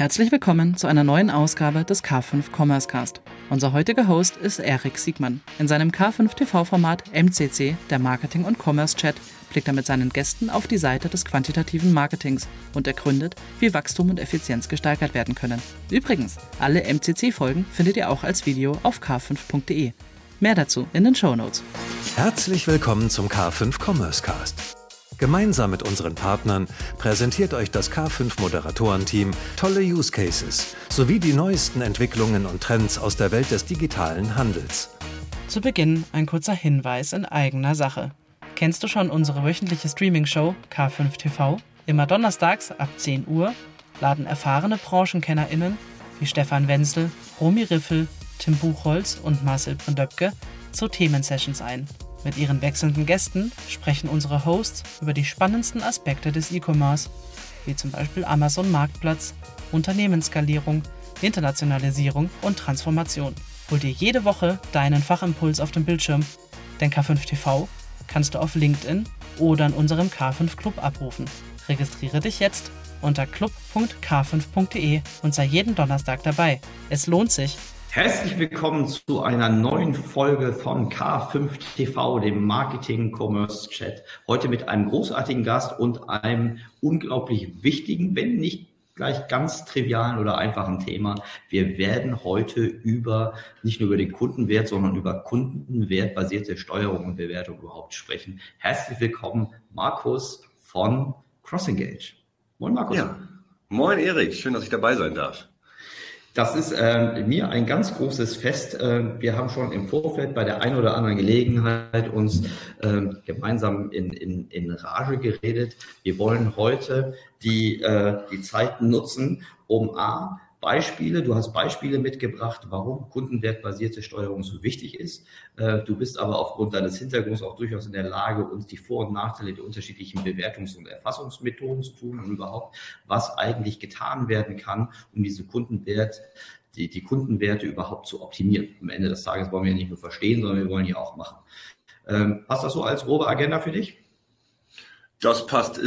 Herzlich willkommen zu einer neuen Ausgabe des K5 Commerce Cast. Unser heutiger Host ist Erik Siegmann. In seinem K5 TV-Format MCC, der Marketing- und Commerce-Chat, blickt er mit seinen Gästen auf die Seite des quantitativen Marketings und ergründet, wie Wachstum und Effizienz gesteigert werden können. Übrigens, alle MCC-Folgen findet ihr auch als Video auf k5.de. Mehr dazu in den Show Notes. Herzlich willkommen zum K5 Commerce Cast. Gemeinsam mit unseren Partnern präsentiert euch das K5 Moderatorenteam tolle Use Cases sowie die neuesten Entwicklungen und Trends aus der Welt des digitalen Handels. Zu Beginn ein kurzer Hinweis in eigener Sache. Kennst du schon unsere wöchentliche Streaming-Show K5 TV? Immer donnerstags ab 10 Uhr laden erfahrene BranchenkennerInnen wie Stefan Wenzel, Romy Riffel, Tim Buchholz und Marcel Brindöpke zu Themensessions ein. Mit ihren wechselnden Gästen sprechen unsere Hosts über die spannendsten Aspekte des E-Commerce, wie zum Beispiel Amazon Marktplatz, Unternehmensskalierung, Internationalisierung und Transformation. Hol dir jede Woche deinen Fachimpuls auf dem Bildschirm, denn K5 TV kannst du auf LinkedIn oder in unserem K5 Club abrufen. Registriere dich jetzt unter club.k5.de und sei jeden Donnerstag dabei. Es lohnt sich. Herzlich willkommen zu einer neuen Folge von K5 TV, dem Marketing Commerce Chat. Heute mit einem großartigen Gast und einem unglaublich wichtigen, wenn nicht gleich ganz trivialen oder einfachen Thema. Wir werden heute über nicht nur über den Kundenwert, sondern über kundenwertbasierte Steuerung und Bewertung überhaupt sprechen. Herzlich willkommen, Markus von CrossEngage. Moin, Markus. Ja. Moin, Erik. Schön, dass ich dabei sein darf. Das ist äh, mir ein ganz großes Fest. Äh, wir haben schon im Vorfeld bei der einen oder anderen Gelegenheit uns äh, gemeinsam in, in, in Rage geredet. Wir wollen heute die, äh, die Zeit nutzen, um A, Beispiele, du hast Beispiele mitgebracht, warum kundenwertbasierte Steuerung so wichtig ist. Äh, du bist aber aufgrund deines Hintergrunds auch durchaus in der Lage, uns die Vor- und Nachteile der unterschiedlichen Bewertungs- und Erfassungsmethoden zu tun und überhaupt, was eigentlich getan werden kann, um diese Kundenwert die, die Kundenwerte überhaupt zu optimieren. Am Ende des Tages wollen wir nicht nur verstehen, sondern wir wollen die auch machen. Ähm, passt das so als grobe Agenda für dich? Das passt, äh,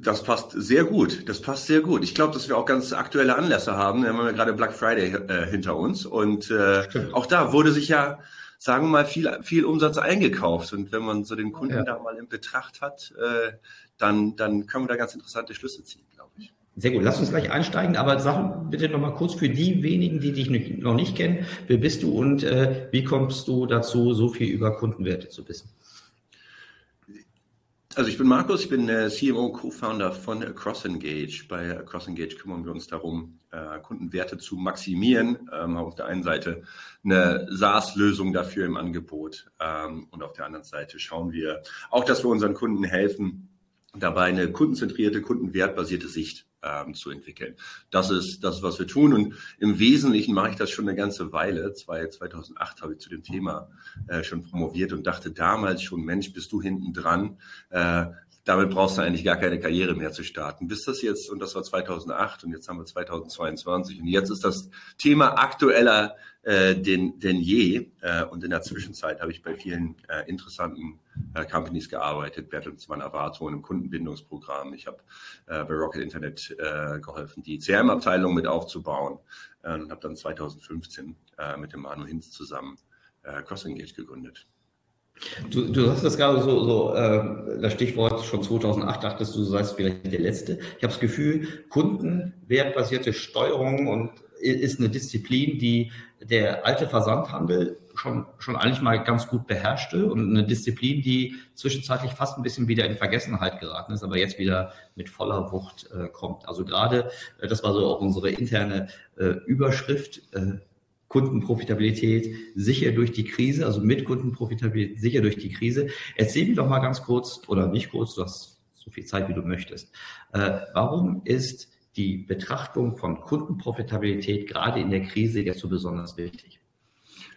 das passt sehr gut. Das passt sehr gut. Ich glaube, dass wir auch ganz aktuelle Anlässe haben. Wir haben ja gerade Black Friday äh, hinter uns und äh, auch da wurde sich ja, sagen wir mal, viel, viel Umsatz eingekauft. Und wenn man so den Kunden ja. da mal in Betracht hat, äh, dann, dann können wir da ganz interessante Schlüsse ziehen, glaube ich. Sehr gut, lass uns gleich einsteigen, aber sag bitte noch mal kurz für die wenigen, die dich noch nicht kennen, wer bist du und äh, wie kommst du dazu, so viel über Kundenwerte zu wissen? Also ich bin Markus, ich bin der CMO, Co-Founder von CrossEngage. Bei CrossEngage kümmern wir uns darum, äh, Kundenwerte zu maximieren. Ähm, auf der einen Seite eine SaaS-Lösung dafür im Angebot ähm, und auf der anderen Seite schauen wir auch, dass wir unseren Kunden helfen, dabei eine kundenzentrierte, kundenwertbasierte Sicht ähm, zu entwickeln. Das ist das, was wir tun. Und im Wesentlichen mache ich das schon eine ganze Weile. 2008 habe ich zu dem Thema äh, schon promoviert und dachte damals schon, Mensch, bist du hinten dran? Äh, damit brauchst du eigentlich gar keine Karriere mehr zu starten. Bis das jetzt, und das war 2008 und jetzt haben wir 2022 und jetzt ist das Thema aktueller äh, denn, denn je. Äh, und in der Zwischenzeit habe ich bei vielen äh, interessanten äh, Companies gearbeitet, Bertelsmann Avato im Kundenbindungsprogramm. Ich habe äh, bei Rocket Internet äh, geholfen, die CRM-Abteilung mit aufzubauen äh, und habe dann 2015 äh, mit dem Manu Hinz zusammen äh, CrossEngage gegründet. Du, du hast das gerade so, so äh, das Stichwort schon 2008, dachtest du, du seist vielleicht der Letzte. Ich habe das Gefühl, kundenwertbasierte Steuerung und ist eine Disziplin, die der alte Versandhandel schon, schon eigentlich mal ganz gut beherrschte und eine Disziplin, die zwischenzeitlich fast ein bisschen wieder in Vergessenheit geraten ist, aber jetzt wieder mit voller Wucht äh, kommt. Also gerade, äh, das war so auch unsere interne äh, Überschrift, äh, Kundenprofitabilität sicher durch die Krise, also mit Kundenprofitabilität sicher durch die Krise. Erzähl mir doch mal ganz kurz oder nicht kurz, du hast so viel Zeit, wie du möchtest. Äh, warum ist die Betrachtung von Kundenprofitabilität gerade in der Krise jetzt so besonders wichtig?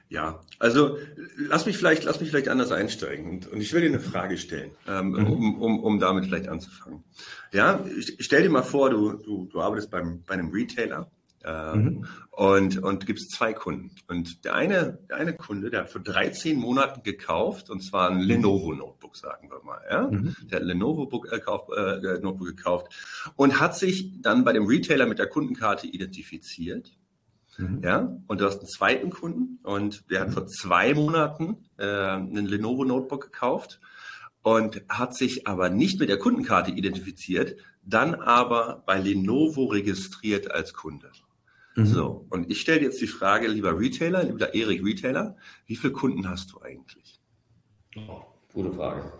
Ja, also lass mich vielleicht, lass mich vielleicht anders einsteigen und, und ich will dir eine Frage stellen, ähm, mhm. um, um, um damit vielleicht anzufangen. Ja, stell dir mal vor, du, du, du arbeitest beim, bei einem Retailer mhm. Und, und gibt es zwei Kunden. Und der eine, der eine Kunde, der hat für 13 Monaten gekauft, und zwar ein Lenovo Notebook, sagen wir mal. Ja? Mhm. Der hat Lenovo Book, äh, äh, Notebook gekauft und hat sich dann bei dem Retailer mit der Kundenkarte identifiziert. Mhm. Ja, und du hast einen zweiten Kunden und der hat vor zwei Monaten äh, einen Lenovo Notebook gekauft und hat sich aber nicht mit der Kundenkarte identifiziert, dann aber bei Lenovo registriert als Kunde. Mhm. So, und ich stelle jetzt die Frage, lieber Retailer, lieber Erik Retailer, wie viele Kunden hast du eigentlich? Oh, gute Frage.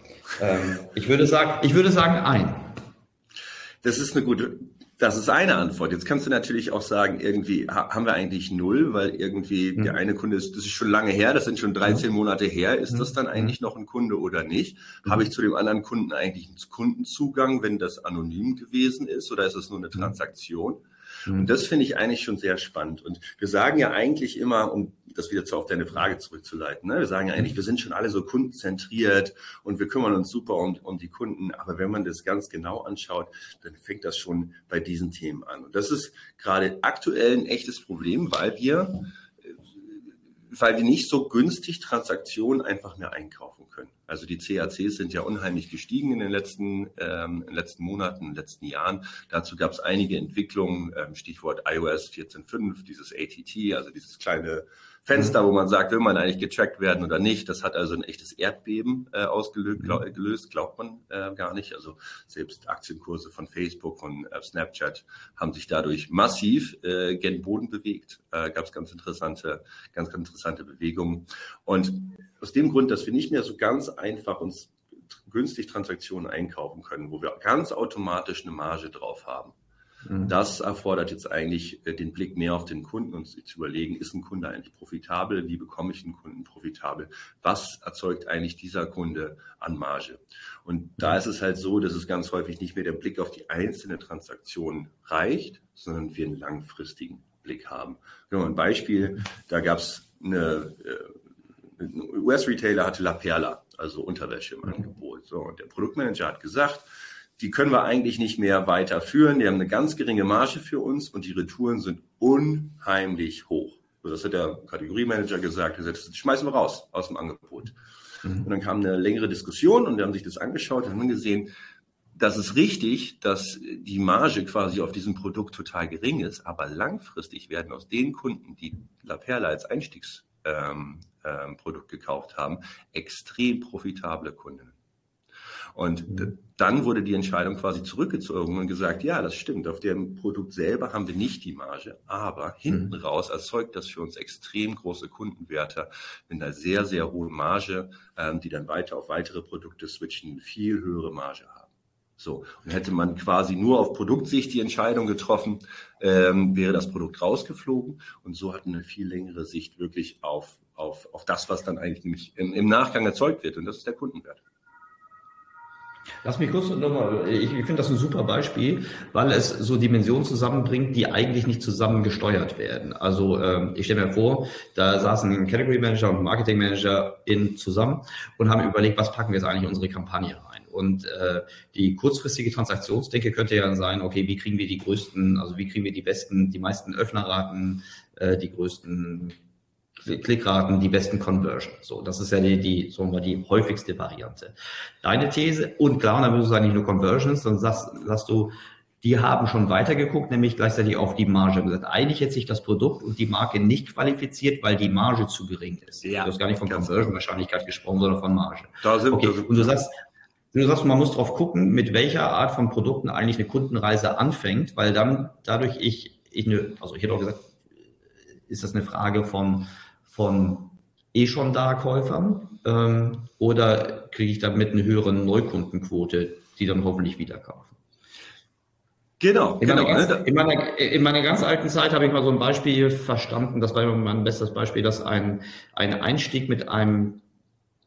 Ähm, ich, würde sagen, ich würde sagen ein. Das ist eine gute, das ist eine Antwort. Jetzt kannst du natürlich auch sagen, irgendwie haben wir eigentlich null, weil irgendwie mhm. der eine Kunde ist, das ist schon lange her, das sind schon 13 mhm. Monate her. Ist das dann mhm. eigentlich noch ein Kunde oder nicht? Mhm. Habe ich zu dem anderen Kunden eigentlich einen Kundenzugang, wenn das anonym gewesen ist oder ist es nur eine mhm. Transaktion? Und mhm. das finde ich eigentlich schon sehr spannend. Und wir sagen ja eigentlich immer, um das wieder zu, auf deine Frage zurückzuleiten, ne? wir sagen ja eigentlich, mhm. wir sind schon alle so kundenzentriert und wir kümmern uns super um, um die Kunden. Aber wenn man das ganz genau anschaut, dann fängt das schon bei diesen Themen an. Und das ist gerade aktuell ein echtes Problem, weil wir weil wir nicht so günstig Transaktionen einfach mehr einkaufen können. Also die CACs sind ja unheimlich gestiegen in den letzten, ähm, in den letzten Monaten, in den letzten Jahren. Dazu gab es einige Entwicklungen, ähm, Stichwort iOS 14.5, dieses ATT, also dieses kleine Fenster, mhm. wo man sagt, will man eigentlich getrackt werden oder nicht. Das hat also ein echtes Erdbeben äh, ausgelöst, mhm. glaub, gelöst, glaubt man äh, gar nicht. Also selbst Aktienkurse von Facebook, von äh, Snapchat haben sich dadurch massiv äh, gen Boden bewegt. Äh, Gab es ganz interessante, ganz, ganz interessante Bewegungen. Und aus dem Grund, dass wir nicht mehr so ganz einfach uns günstig Transaktionen einkaufen können, wo wir ganz automatisch eine Marge drauf haben Mhm. Das erfordert jetzt eigentlich äh, den Blick mehr auf den Kunden und zu überlegen, ist ein Kunde eigentlich profitabel? Wie bekomme ich einen Kunden profitabel? Was erzeugt eigentlich dieser Kunde an Marge? Und da ist es halt so, dass es ganz häufig nicht mehr der Blick auf die einzelne Transaktion reicht, sondern wir einen langfristigen Blick haben. Genau, ein Beispiel, da gab es eine, äh, ein US-Retailer hatte La Perla, also Unterwäsche im mhm. Angebot. So, und der Produktmanager hat gesagt, die können wir eigentlich nicht mehr weiterführen. Die haben eine ganz geringe Marge für uns und die Retouren sind unheimlich hoch. So, das hat der Kategoriemanager gesagt. Er sagt, das schmeißen wir raus aus dem Angebot. Mhm. Und dann kam eine längere Diskussion und wir haben sich das angeschaut und haben gesehen, das ist richtig, dass die Marge quasi auf diesem Produkt total gering ist, aber langfristig werden aus den Kunden, die La Perla als Einstiegsprodukt ähm, ähm, gekauft haben, extrem profitable Kunden. Und mhm. dann wurde die Entscheidung quasi zurückgezogen und gesagt, ja, das stimmt, auf dem Produkt selber haben wir nicht die Marge, aber hinten mhm. raus erzeugt das für uns extrem große Kundenwerte mit einer sehr, sehr hohen Marge, ähm, die dann weiter auf weitere Produkte switchen, viel höhere Marge haben. So, und hätte man quasi nur auf Produktsicht die Entscheidung getroffen, ähm, wäre das Produkt rausgeflogen. Und so hat eine viel längere Sicht wirklich auf, auf, auf das, was dann eigentlich nämlich im, im Nachgang erzeugt wird. Und das ist der Kundenwert. Lass mich kurz nochmal, ich, ich finde das ein super Beispiel, weil es so Dimensionen zusammenbringt, die eigentlich nicht zusammen gesteuert werden. Also ähm, ich stelle mir vor, da saßen ein Category Manager und Marketing Manager in zusammen und haben überlegt, was packen wir jetzt eigentlich in unsere Kampagne rein. Und äh, die kurzfristige Transaktionsdenke könnte ja sein, okay, wie kriegen wir die größten, also wie kriegen wir die besten, die meisten Öffnerraten, äh, die größten Klickraten, die besten Conversion. So, das ist ja die, die, sagen wir, die häufigste Variante. Deine These, und klar, dann würdest du sagen, nicht nur Conversions, dann sagst, sagst du, die haben schon weitergeguckt, nämlich gleichzeitig auf die Marge gesagt. Eigentlich hätte sich das Produkt und die Marke nicht qualifiziert, weil die Marge zu gering ist. Ja, du hast gar nicht von Conversion-Wahrscheinlichkeit gesprochen, sondern von Marge. Da sind, okay. Und du sagst, du sagst, man muss drauf gucken, mit welcher Art von Produkten eigentlich eine Kundenreise anfängt, weil dann dadurch ich, ich eine, also ich hätte auch gesagt, ist das eine Frage von von eh schon da Käufern ähm, oder kriege ich damit eine höhere Neukundenquote, die dann hoffentlich wieder kaufen? Genau, in genau. Meiner ganz, in, meiner, in meiner ganz alten Zeit habe ich mal so ein Beispiel verstanden, das war mein bestes Beispiel, dass ein, ein Einstieg mit einem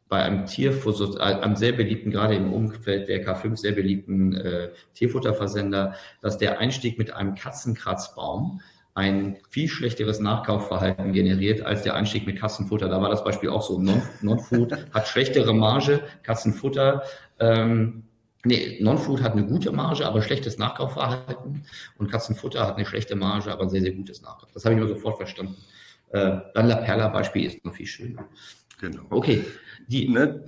bei einem Tierfutter, einem sehr beliebten, gerade im Umfeld der K5 sehr beliebten äh, Tierfutterversender, dass der Einstieg mit einem Katzenkratzbaum ein viel schlechteres Nachkaufverhalten generiert als der Einstieg mit Katzenfutter. Da war das Beispiel auch so. Non-Food hat schlechtere Marge, Katzenfutter ähm, Nee, Non-Food hat eine gute Marge, aber schlechtes Nachkaufverhalten. Und Katzenfutter hat eine schlechte Marge, aber ein sehr, sehr gutes Nachkauf. Das habe ich nur sofort verstanden. Äh, dann La Perla-Beispiel ist noch viel schöner. Genau. Okay. Die, ne,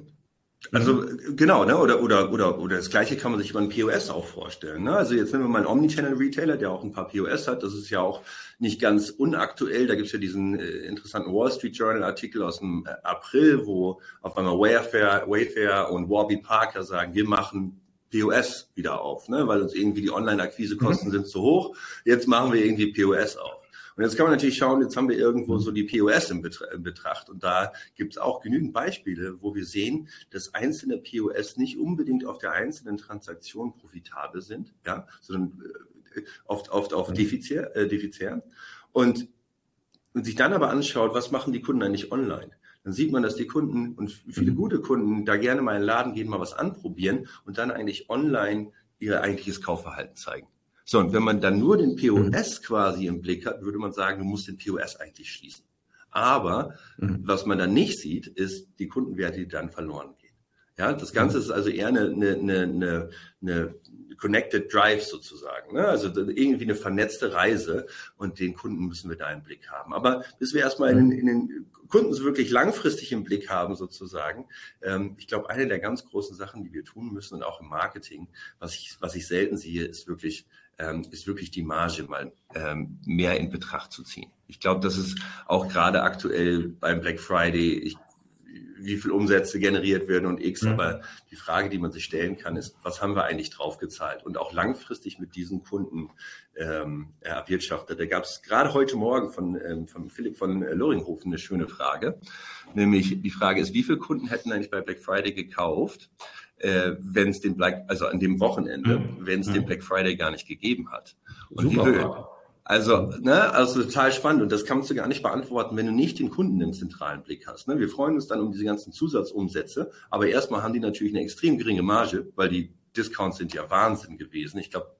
also genau, ne? Oder, oder, oder, oder das gleiche kann man sich über ein POS auch vorstellen. Ne? Also jetzt nehmen wir mal einen Omnichannel-Retailer, der auch ein paar POS hat. Das ist ja auch nicht ganz unaktuell. Da gibt's ja diesen äh, interessanten Wall Street Journal-Artikel aus dem äh, April, wo auf einmal Wayfair, Wayfair und Warby Parker sagen, wir machen POS wieder auf, ne? weil uns irgendwie die Online-Akquisekosten mhm. sind zu hoch. Jetzt machen wir irgendwie POS auf. Und jetzt kann man natürlich schauen, jetzt haben wir irgendwo so die POS in Betracht. Und da gibt es auch genügend Beispiele, wo wir sehen, dass einzelne POS nicht unbedingt auf der einzelnen Transaktion profitabel sind, ja, sondern äh, oft, oft auf defizitär, äh, defizitär. Und, und sich dann aber anschaut, was machen die Kunden eigentlich online? dann sieht man, dass die Kunden und viele mhm. gute Kunden da gerne mal in den Laden gehen, mal was anprobieren und dann eigentlich online ihr eigentliches Kaufverhalten zeigen. So, und wenn man dann nur den POS mhm. quasi im Blick hat, würde man sagen, du musst den POS eigentlich schließen. Aber mhm. was man dann nicht sieht, ist die Kundenwerte, die dann verloren gehen. Ja, das Ganze mhm. ist also eher eine, eine, eine, eine Connected Drive sozusagen. Ne? Also irgendwie eine vernetzte Reise und den Kunden müssen wir da im Blick haben. Aber bis wir erstmal in, in den Kunden so wirklich langfristig im Blick haben sozusagen, ähm, ich glaube, eine der ganz großen Sachen, die wir tun müssen und auch im Marketing, was ich, was ich selten sehe, ist wirklich ähm, ist wirklich die Marge mal ähm, mehr in Betracht zu ziehen. Ich glaube, das ist auch gerade aktuell beim Black Friday, ich, wie viel Umsätze generiert werden und X, mhm. aber die Frage, die man sich stellen kann, ist, was haben wir eigentlich draufgezahlt und auch langfristig mit diesen Kunden ähm, erwirtschaftet. Da gab es gerade heute Morgen von, ähm, von Philipp von Loringhofen eine schöne Frage, nämlich die Frage ist, wie viele Kunden hätten eigentlich bei Black Friday gekauft, äh, wenn es den Black, also an dem Wochenende, mhm. wenn es mhm. den Black Friday gar nicht gegeben hat. Und Super. wie also, ne, also total spannend und das kannst du gar nicht beantworten, wenn du nicht den Kunden im zentralen Blick hast. Ne? Wir freuen uns dann um diese ganzen Zusatzumsätze, aber erstmal haben die natürlich eine extrem geringe Marge, weil die Discounts sind ja Wahnsinn gewesen. Ich glaube,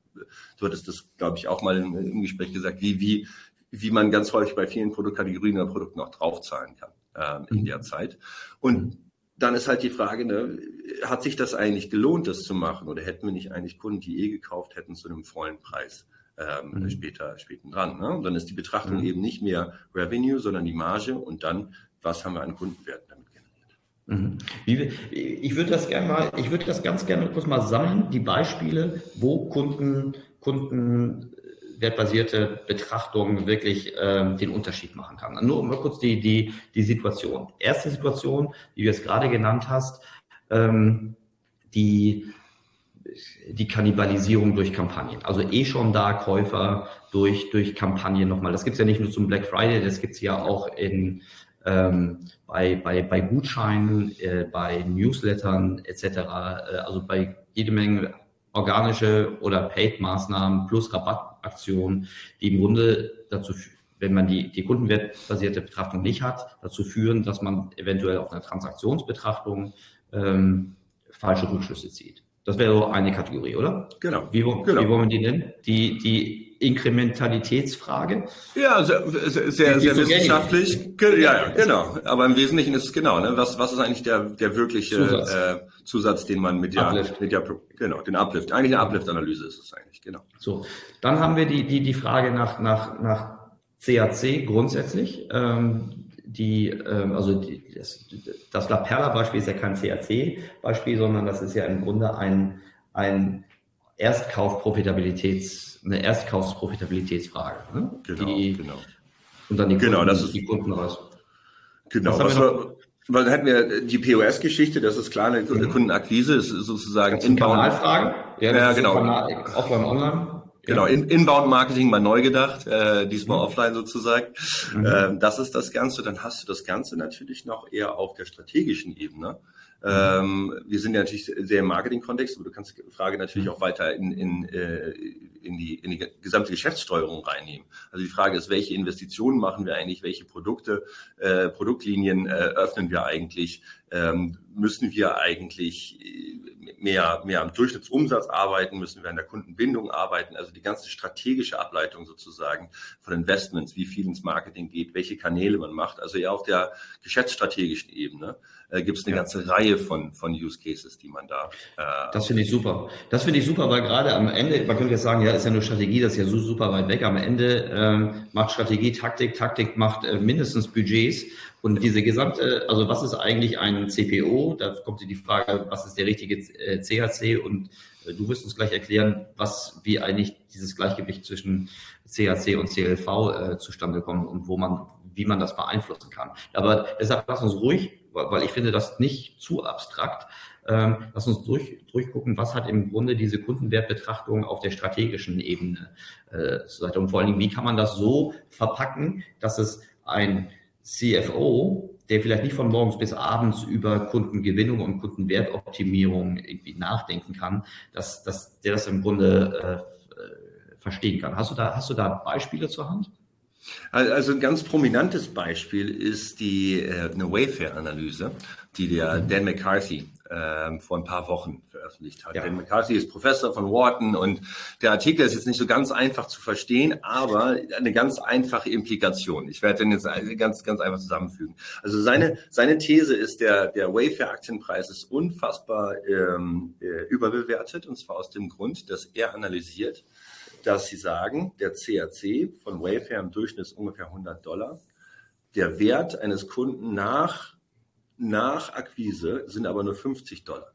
du hattest das, glaube ich, auch mal im, im, Gespräch gesagt, wie, wie, wie man ganz häufig bei vielen Produktkategorien oder Produkten auch draufzahlen kann ähm, in mhm. der Zeit. Und dann ist halt die Frage, ne, hat sich das eigentlich gelohnt, das zu machen? Oder hätten wir nicht eigentlich Kunden, die eh gekauft hätten, zu einem vollen Preis ähm, mhm. später, später dran? Ne? Und dann ist die Betrachtung mhm. eben nicht mehr Revenue, sondern die Marge und dann, was haben wir an Kundenwerten damit generiert? Mhm. ich würde das gerne mal, ich würde das ganz gerne kurz mal sammeln, die Beispiele, wo Kunden, Kunden wertbasierte Betrachtung wirklich ähm, den Unterschied machen kann. Nur mal kurz die, die, die Situation. Erste Situation, die du jetzt gerade genannt hast, ähm, die, die Kannibalisierung durch Kampagnen. Also eh schon da Käufer durch, durch Kampagnen nochmal. Das gibt's ja nicht nur zum Black Friday, das gibt's ja auch in, ähm, bei, bei, bei Gutscheinen, äh, bei Newslettern etc. Äh, also bei jede Menge organische oder Paid-Maßnahmen plus Rabattaktionen, die im Grunde dazu, wenn man die, die kundenwertbasierte Betrachtung nicht hat, dazu führen, dass man eventuell auf einer Transaktionsbetrachtung ähm, falsche Rückschlüsse zieht. Das wäre so eine Kategorie, oder? Genau. Wie, genau. wie wollen wir die nennen? Die, die Inkrementalitätsfrage? Ja, sehr, sehr, sehr, wissenschaftlich. Ja, genau. Aber im Wesentlichen ist es genau, ne? was, was ist eigentlich der, der wirkliche Zusatz, äh, Zusatz den man mit der, mit der, genau, den Uplift, eigentlich eine Uplift-Analyse ist es eigentlich, genau. So, dann haben wir die, die, die Frage nach, nach, nach CAC grundsätzlich. Ähm, die, ähm, also die, das, das La Perla-Beispiel ist ja kein CAC-Beispiel, sondern das ist ja im Grunde ein, ein Erstkaufprofitabilitäts, eine Erstkaufsprofitabilitätsfrage. Ne? Genau, die, genau. Und dann die Kunden, genau, das ist, die Kunden raus. Genau, was, was wir, weil dann hätten wir die POS-Geschichte, das ist klar, eine mhm. Kundenakquise ist sozusagen Inbound. Kanalfragen? Ja, ja genau. Offline, online. Genau, in, Inbound-Marketing mal neu gedacht, äh, diesmal mhm. offline sozusagen. Mhm. Äh, das ist das Ganze. Dann hast du das Ganze natürlich noch eher auf der strategischen Ebene. Ähm, wir sind ja natürlich sehr im Marketing-Kontext, aber du kannst die Frage natürlich mhm. auch weiter in, in, äh, in, die, in die gesamte Geschäftssteuerung reinnehmen. Also die Frage ist, welche Investitionen machen wir eigentlich, welche Produkte, äh, Produktlinien äh, öffnen wir eigentlich, ähm, müssen wir eigentlich mehr, mehr am Durchschnittsumsatz arbeiten, müssen wir an der Kundenbindung arbeiten, also die ganze strategische Ableitung sozusagen von Investments, wie viel ins Marketing geht, welche Kanäle man macht, also eher auf der geschäftsstrategischen Ebene. Äh, gibt es eine ja. ganze Reihe von, von Use Cases, die man da. Äh, das finde ich super. Das finde ich super, weil gerade am Ende, man könnte jetzt sagen, ja, ist ja nur Strategie, das ist ja so super weit weg. Am Ende ähm, macht Strategie Taktik, Taktik macht äh, mindestens Budgets. Und diese gesamte, also was ist eigentlich ein CPO? Da kommt die Frage, was ist der richtige äh, CHC? Und äh, du wirst uns gleich erklären, was, wie eigentlich dieses Gleichgewicht zwischen CHC und CLV äh, zustande kommt und wo man, wie man das beeinflussen kann. Aber deshalb lass uns ruhig weil ich finde das nicht zu abstrakt. Ähm, lass uns durch, durchgucken, was hat im Grunde diese Kundenwertbetrachtung auf der strategischen Ebene äh, und vor allen Dingen, wie kann man das so verpacken, dass es ein CFO, der vielleicht nicht von morgens bis abends über Kundengewinnung und Kundenwertoptimierung irgendwie nachdenken kann, dass, dass der das im Grunde äh, verstehen kann. Hast du da, hast du da Beispiele zur Hand? Also ein ganz prominentes Beispiel ist die äh, eine Wayfair-Analyse, die der Dan McCarthy äh, vor ein paar Wochen veröffentlicht hat. Ja. Dan McCarthy ist Professor von Wharton und der Artikel ist jetzt nicht so ganz einfach zu verstehen, aber eine ganz einfache Implikation. Ich werde den jetzt ganz ganz einfach zusammenfügen. Also seine seine These ist der der Wayfair-Aktienpreis ist unfassbar ähm, äh, überbewertet und zwar aus dem Grund, dass er analysiert dass sie sagen, der CAC von Wayfair im Durchschnitt ist ungefähr 100 Dollar. Der Wert eines Kunden nach, nach Akquise sind aber nur 50 Dollar.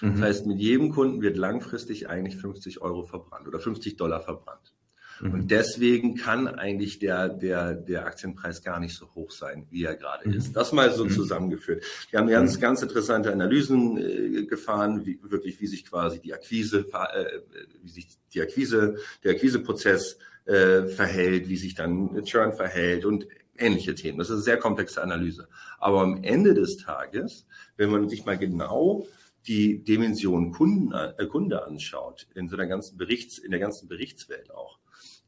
Mhm. Das heißt, mit jedem Kunden wird langfristig eigentlich 50 Euro verbrannt oder 50 Dollar verbrannt. Mhm. Und deswegen kann eigentlich der, der, der Aktienpreis gar nicht so hoch sein, wie er gerade mhm. ist. Das mal so mhm. zusammengeführt. Wir haben ganz, mhm. ganz interessante Analysen äh, gefahren, wie, wirklich, wie sich quasi die Akquise, äh, wie sich die Akquise, der Akquiseprozess äh, verhält, wie sich dann Churn verhält und ähnliche Themen. Das ist eine sehr komplexe Analyse. Aber am Ende des Tages, wenn man sich mal genau die Dimension Kunden, äh, Kunde anschaut, in so einer ganzen Berichts, in der ganzen Berichtswelt auch,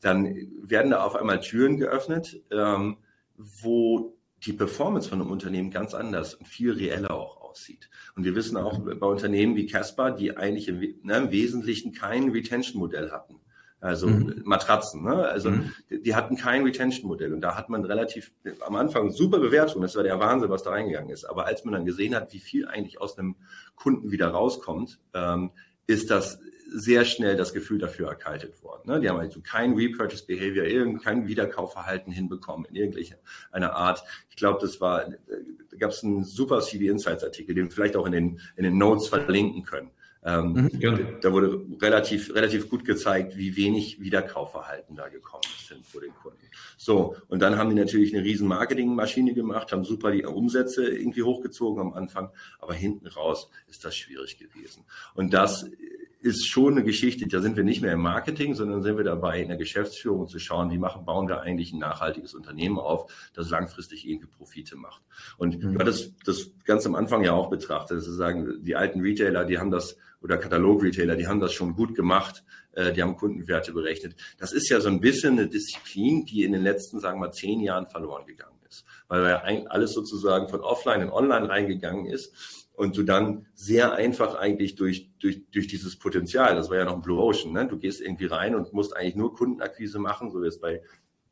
dann werden da auf einmal Türen geöffnet, ähm, wo die Performance von einem Unternehmen ganz anders und viel reeller auch aussieht. Und wir wissen auch bei Unternehmen wie Casper, die eigentlich im, ne, im Wesentlichen kein Retention-Modell hatten. Also mhm. Matratzen, ne? Also mhm. die, die, hatten kein Retention-Modell und da hat man relativ am Anfang super Bewertung, das war der Wahnsinn, was da reingegangen ist. Aber als man dann gesehen hat, wie viel eigentlich aus einem Kunden wieder rauskommt, ähm, ist das sehr schnell das Gefühl dafür erkaltet worden. Ne? Die haben also kein Repurchase Behavior, kein Wiederkaufverhalten hinbekommen in irgendeiner Art. Ich glaube, das war, da gab es einen super CD Insights Artikel, den wir vielleicht auch in den, in den Notes verlinken können. Ähm, mhm, ja. Da wurde relativ, relativ gut gezeigt, wie wenig Wiederkaufverhalten da gekommen sind vor den Kunden. So, und dann haben die natürlich eine riesen Marketingmaschine gemacht, haben super die Umsätze irgendwie hochgezogen am Anfang, aber hinten raus ist das schwierig gewesen. Und das ist schon eine Geschichte, da sind wir nicht mehr im Marketing, sondern sind wir dabei in der Geschäftsführung zu schauen, wie machen, bauen wir eigentlich ein nachhaltiges Unternehmen auf, das langfristig irgendwie Profite macht. Und mhm. hattest das ganz am Anfang ja auch betrachtet, sozusagen die alten Retailer, die haben das, oder Katalog-Retailer, die haben das schon gut gemacht, äh, die haben Kundenwerte berechnet. Das ist ja so ein bisschen eine Disziplin, die in den letzten, sagen wir mal, zehn Jahren verloren gegangen ist, weil ja alles sozusagen von offline in online reingegangen ist und du dann sehr einfach eigentlich durch, durch, durch dieses Potenzial, das war ja noch ein Blue Ocean, ne? du gehst irgendwie rein und musst eigentlich nur Kundenakquise machen, so wie es bei,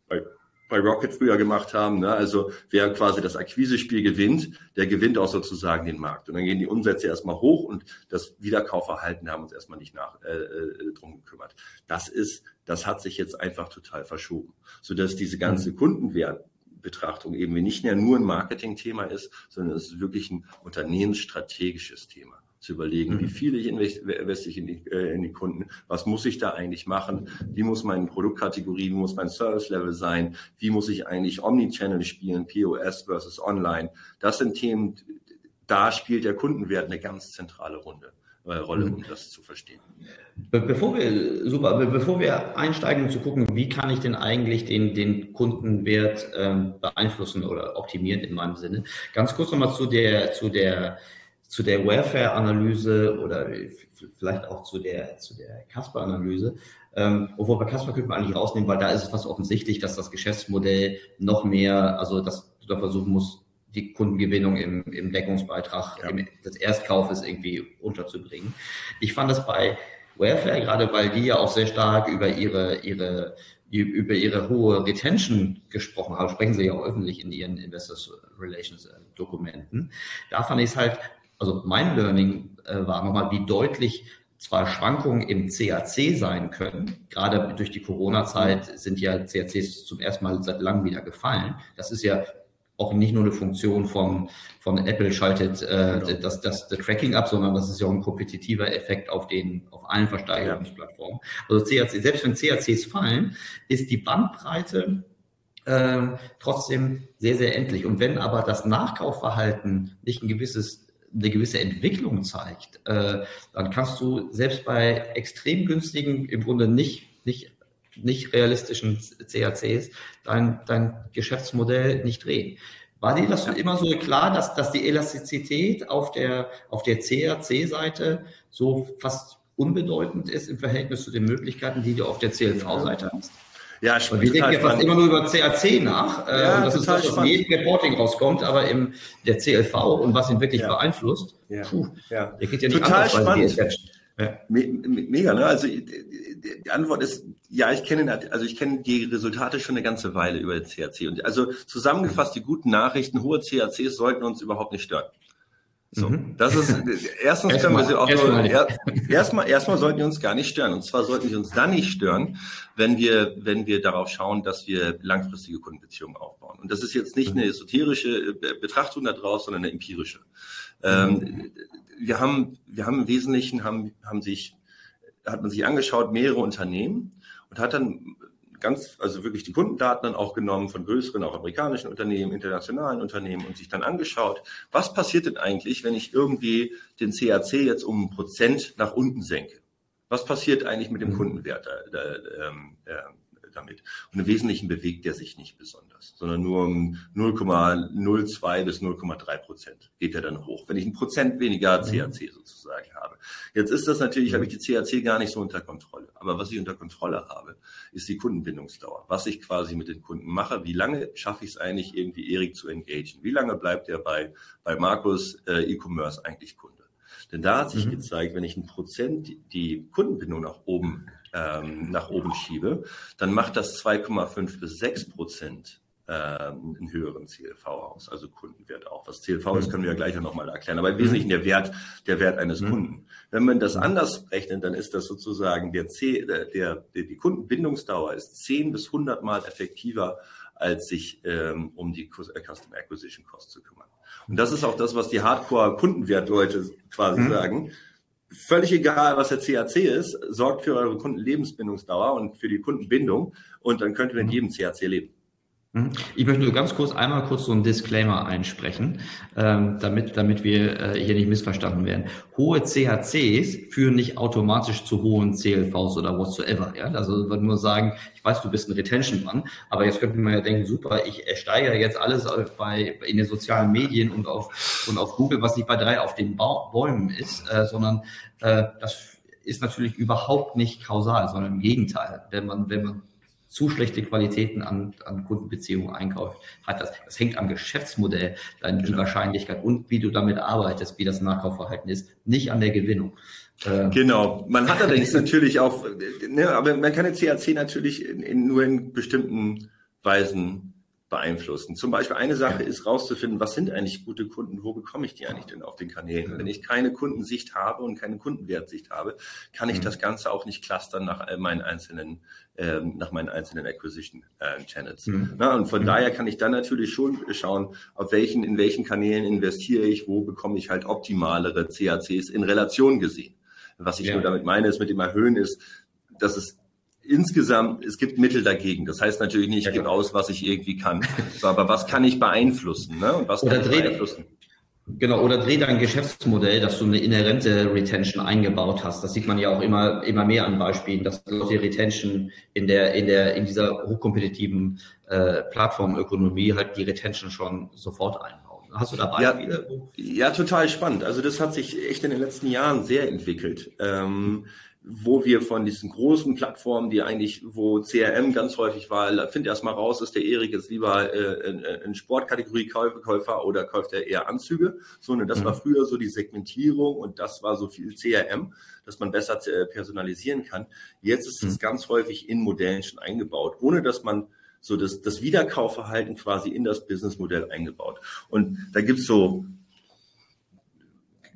bei, bei Rocket früher gemacht haben. Ne? Also wer quasi das Akquisespiel gewinnt, der gewinnt auch sozusagen den Markt. Und dann gehen die Umsätze erstmal hoch und das Wiederkaufverhalten haben uns erstmal nicht nach äh, äh, drum gekümmert. Das ist, das hat sich jetzt einfach total verschoben, sodass diese ganze mhm. Kundenwert Betrachtung eben nicht mehr nur ein Marketingthema ist, sondern es ist wirklich ein unternehmensstrategisches Thema zu überlegen, mhm. wie viel ich investiere in die, äh, in die Kunden, was muss ich da eigentlich machen, wie muss meine Produktkategorie, wie muss mein Service-Level sein, wie muss ich eigentlich Omnichannel spielen, POS versus Online. Das sind Themen, da spielt der Kundenwert eine ganz zentrale Runde. Rolle, um das zu verstehen. Bevor wir, super, bevor wir einsteigen und zu gucken, wie kann ich denn eigentlich den, den Kundenwert ähm, beeinflussen oder optimieren in meinem Sinne, ganz kurz nochmal zu der, zu der, zu der Welfare-Analyse oder vielleicht auch zu der, zu der Casper-Analyse. Ähm, obwohl bei Casper könnte man eigentlich rausnehmen, weil da ist es fast offensichtlich, dass das Geschäftsmodell noch mehr, also dass du da versuchen musst, die Kundengewinnung im, im Deckungsbeitrag ja. im, des Erstkaufes irgendwie unterzubringen. Ich fand das bei Wayfair, gerade weil die ja auch sehr stark über ihre, ihre über ihre hohe Retention gesprochen haben, sprechen sie ja auch öffentlich in ihren Investors Relations äh, Dokumenten. Da fand ich es halt, also mein Learning äh, war nochmal, wie deutlich zwar Schwankungen im CAC sein können, gerade durch die Corona-Zeit sind ja CACs zum ersten Mal seit langem wieder gefallen. Das ist ja auch nicht nur eine Funktion von, von Apple schaltet äh, genau. das, das, das Tracking ab, sondern das ist ja auch ein kompetitiver Effekt auf den, auf allen Versteigerungsplattformen. Also CAC, selbst wenn CACs fallen, ist die Bandbreite äh, trotzdem sehr, sehr endlich. Und wenn aber das Nachkaufverhalten nicht ein gewisses eine gewisse Entwicklung zeigt, äh, dann kannst du selbst bei extrem günstigen, im Grunde nicht, nicht nicht realistischen CACs dein, dein Geschäftsmodell nicht drehen. War dir das immer so klar, dass, dass die Elastizität auf der, auf der CAC-Seite so fast unbedeutend ist im Verhältnis zu den Möglichkeiten, die du auf der CLV-Seite hast? Ja, spannend. Wir denken ja fast immer nur über CAC nach. Äh, ja, und das ist das, was in jedem Reporting rauskommt, aber im der CLV und was ihn wirklich ja. beeinflusst, ja. Puh, ja. der geht ja nicht total spannend. Ja. mega, ne? Also die Antwort ist ja, ich kenne also ich kenne die Resultate schon eine ganze Weile über den CAC und also zusammengefasst die guten Nachrichten, hohe CACs sollten uns überhaupt nicht stören. So, mhm. das ist erstens können wir sie auch erstmal, erstmal erstmal sollten die uns gar nicht stören und zwar sollten sie uns dann nicht stören, wenn wir wenn wir darauf schauen, dass wir langfristige Kundenbeziehungen aufbauen. Und das ist jetzt nicht eine mhm. esoterische Betrachtung da drauf, sondern eine empirische. Ähm, mhm. Wir haben wir haben im Wesentlichen haben haben sich hat man sich angeschaut, mehrere Unternehmen und hat dann ganz, also wirklich die Kundendaten dann auch genommen von größeren, auch amerikanischen Unternehmen, internationalen Unternehmen und sich dann angeschaut, was passiert denn eigentlich, wenn ich irgendwie den CAC jetzt um ein Prozent nach unten senke? Was passiert eigentlich mit dem mhm. Kundenwert da, da, ähm, äh, damit? Und im Wesentlichen bewegt der sich nicht besonders, sondern nur um 0,02 bis 0,3 Prozent geht er dann hoch. Wenn ich ein Prozent weniger CAC mhm. sozusagen habe. Jetzt ist das natürlich, habe ich die CAC gar nicht so unter Kontrolle. Aber was ich unter Kontrolle habe, ist die Kundenbindungsdauer. Was ich quasi mit den Kunden mache. Wie lange schaffe ich es eigentlich irgendwie Erik zu engagieren? Wie lange bleibt er bei, bei Markus äh, E-Commerce eigentlich Kunde? Denn da hat sich mhm. gezeigt, wenn ich ein Prozent die Kundenbindung nach oben, ähm, nach oben schiebe, dann macht das 2,5 bis 6 Prozent ähm, einen höheren CLV aus, also Kundenwert auch. Was CLV ist, mhm. können wir ja gleich nochmal erklären, aber im Wesentlichen der Wert, der Wert eines mhm. Kunden. Wenn man das anders rechnet, dann ist das sozusagen der, C, der, der, die Kundenbindungsdauer ist 10 bis 100 Mal effektiver, als sich ähm, um die äh, Custom Acquisition Cost zu kümmern. Und das ist auch das, was die Hardcore-Kundenwert-Leute quasi mhm. sagen. Völlig egal, was der CAC ist, sorgt für eure Kundenlebensbindungsdauer und für die Kundenbindung und dann könnt ihr mit mhm. jedem CAC leben. Mhm. Ich möchte nur ganz kurz einmal kurz so einen Disclaimer einsprechen, ähm, damit, damit wir äh, hier nicht missverstanden werden. Hohe CHCs führen nicht automatisch zu hohen CLVs oder whatsoever. Ja? Also wir nur sagen, ich weiß, du bist ein Retention-Mann, aber jetzt könnte man ja denken, super, ich steigere jetzt alles bei, in den sozialen Medien und auf, und auf Google, was nicht bei drei auf den Bäumen ist, äh, sondern äh, das ist natürlich überhaupt nicht kausal, sondern im Gegenteil. Wenn man, wenn man zu schlechte Qualitäten an, an Kundenbeziehungen einkauft, hat das, das hängt am Geschäftsmodell, dann die genau. Wahrscheinlichkeit und wie du damit arbeitest, wie das Nachkaufverhalten ist, nicht an der Gewinnung. Äh, genau. Man hat allerdings natürlich auch, ne, aber man kann den CAC natürlich in, in, nur in bestimmten Weisen beeinflussen. Zum Beispiel eine Sache ist rauszufinden, was sind eigentlich gute Kunden, wo bekomme ich die eigentlich denn auf den Kanälen? Wenn ich keine Kundensicht habe und keine Kundenwertsicht habe, kann ich mhm. das Ganze auch nicht clustern nach meinen einzelnen, ähm, nach meinen einzelnen Acquisition äh, Channels. Mhm. Na, und von mhm. daher kann ich dann natürlich schon schauen, auf welchen, in welchen Kanälen investiere ich, wo bekomme ich halt optimalere CACs in Relation gesehen. Was ich ja. nur damit meine, ist mit dem Erhöhen ist, dass es insgesamt, es gibt Mittel dagegen. Das heißt natürlich nicht, ich gebe aus, was ich irgendwie kann. So, aber was kann ich beeinflussen? Ne? Und was oder kann ich beeinflussen? Genau, oder dreh dein Geschäftsmodell, dass du eine inhärente Retention eingebaut hast. Das sieht man ja auch immer, immer mehr an Beispielen, dass die Retention in der, in der, in dieser hochkompetitiven äh, Plattformökonomie halt die Retention schon sofort einbauen. Hast du da Beispiele? Ja, ja, total spannend. Also das hat sich echt in den letzten Jahren sehr entwickelt. Ähm, wo wir von diesen großen Plattformen, die eigentlich, wo CRM ganz häufig war, find erst mal raus, ist der Erik jetzt lieber äh, in Sportkategorie Käufer oder kauft er eher Anzüge. So, ne, das mhm. war früher so die Segmentierung und das war so viel CRM, dass man besser äh, personalisieren kann. Jetzt ist es mhm. ganz häufig in Modellen schon eingebaut, ohne dass man so das, das Wiederkaufverhalten quasi in das Businessmodell eingebaut. Und da gibt's so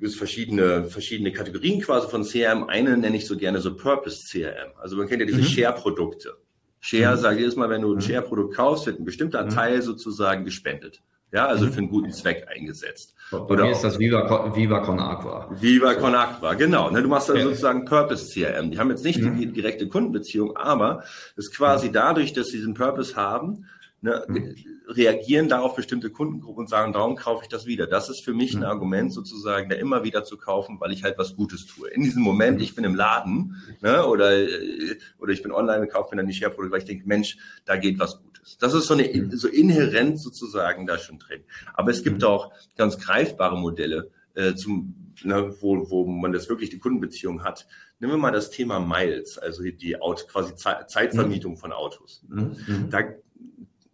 es verschiedene, verschiedene Kategorien quasi von CRM. Eine nenne ich so gerne so Purpose CRM. Also man kennt ja diese mhm. Share-Produkte. Share, mhm. sage ich jedes Mal, wenn du ein mhm. Share-Produkt kaufst, wird ein bestimmter mhm. Teil sozusagen gespendet. Ja, also mhm. für einen guten Zweck eingesetzt. Bei Oder mir ist das Viva, Viva Con Aqua. Viva Con Aqua, genau. Ne, du machst da ja. sozusagen Purpose CRM. Die haben jetzt nicht mhm. die direkte Kundenbeziehung, aber es ist quasi dadurch, dass sie diesen Purpose haben, ne, mhm. reagieren darauf bestimmte Kundengruppen und sagen, darum kaufe ich das wieder. Das ist für mich ein mhm. Argument sozusagen, da immer wieder zu kaufen, weil ich halt was Gutes tue. In diesem Moment, ich bin im Laden ne, oder, äh, oder ich bin online und kaufe mir dann die Share-Produkte, weil ich denke, Mensch, da geht was Gutes. Das ist so, eine, mhm. so inhärent sozusagen da schon drin. Aber es gibt auch ganz greifbare Modelle, äh, zum, ne, wo, wo man das wirklich die Kundenbeziehung hat. Nehmen wir mal das Thema Miles, also die Auto, quasi Zeitvermietung von Autos. Mhm. Da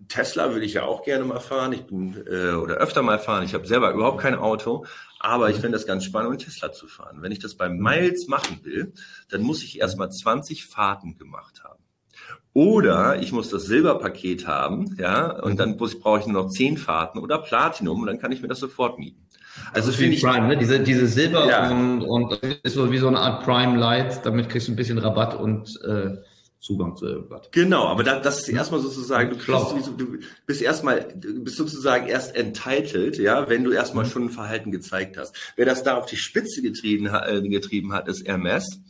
Tesla würde ich ja auch gerne mal fahren. Ich bin äh, oder öfter mal fahren. Ich habe selber überhaupt kein Auto, aber ich finde das ganz spannend, um Tesla zu fahren. Wenn ich das bei Miles machen will, dann muss ich erstmal 20 Fahrten gemacht haben. Oder ich muss das Silberpaket haben, ja, und dann brauche ich nur noch 10 Fahrten oder Platinum und dann kann ich mir das sofort mieten. Also finde ich Prime, ne? diese diese Silber ja. und, und ist so wie so eine Art Prime Light. Damit kriegst du ein bisschen Rabatt und äh, Zugang zu irgendwas. Genau, aber da, das ist erstmal sozusagen, du, kriegst, du bist erstmal, du bist sozusagen erst entitled, ja, wenn du erstmal mhm. schon ein Verhalten gezeigt hast. Wer das da auf die Spitze getrieben, äh, getrieben hat, ist Hermes.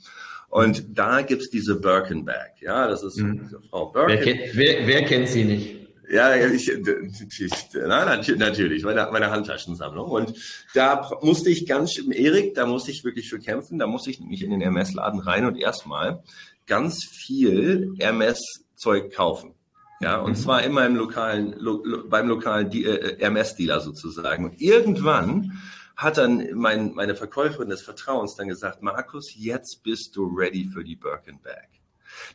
Und mhm. da gibt's diese Birkenbag, ja, das ist mhm. diese Frau Birken. Wer kennt, wer, wer kennt sie nicht? Ja, ich, ich, na, natürlich, meine, meine Handtaschensammlung. Und da musste ich ganz, Erik, da musste ich wirklich für kämpfen. Da musste ich nämlich in den MS-Laden rein und erstmal ganz viel Hermes-Zeug kaufen. Ja, und mhm. zwar immer im lokalen, lo, lo, beim lokalen äh, Hermes-Dealer sozusagen. Und irgendwann hat dann mein, meine Verkäuferin des Vertrauens dann gesagt, Markus, jetzt bist du ready für die Birkenbag.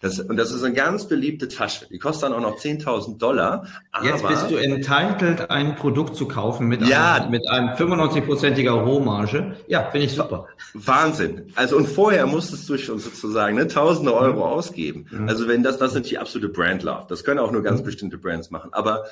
Das, und das ist eine ganz beliebte Tasche. Die kostet dann auch noch 10.000 Dollar. Jetzt bist du entitled, ein Produkt zu kaufen mit, ja, einem, mit einem 95-prozentiger Rohmarge. Ja, finde ich super. Wahnsinn. Also und vorher musstest du schon sozusagen ne, tausende Euro mhm. ausgeben. Mhm. Also wenn das, das sind die absolute Brand Love. Das können auch nur ganz mhm. bestimmte Brands machen. Aber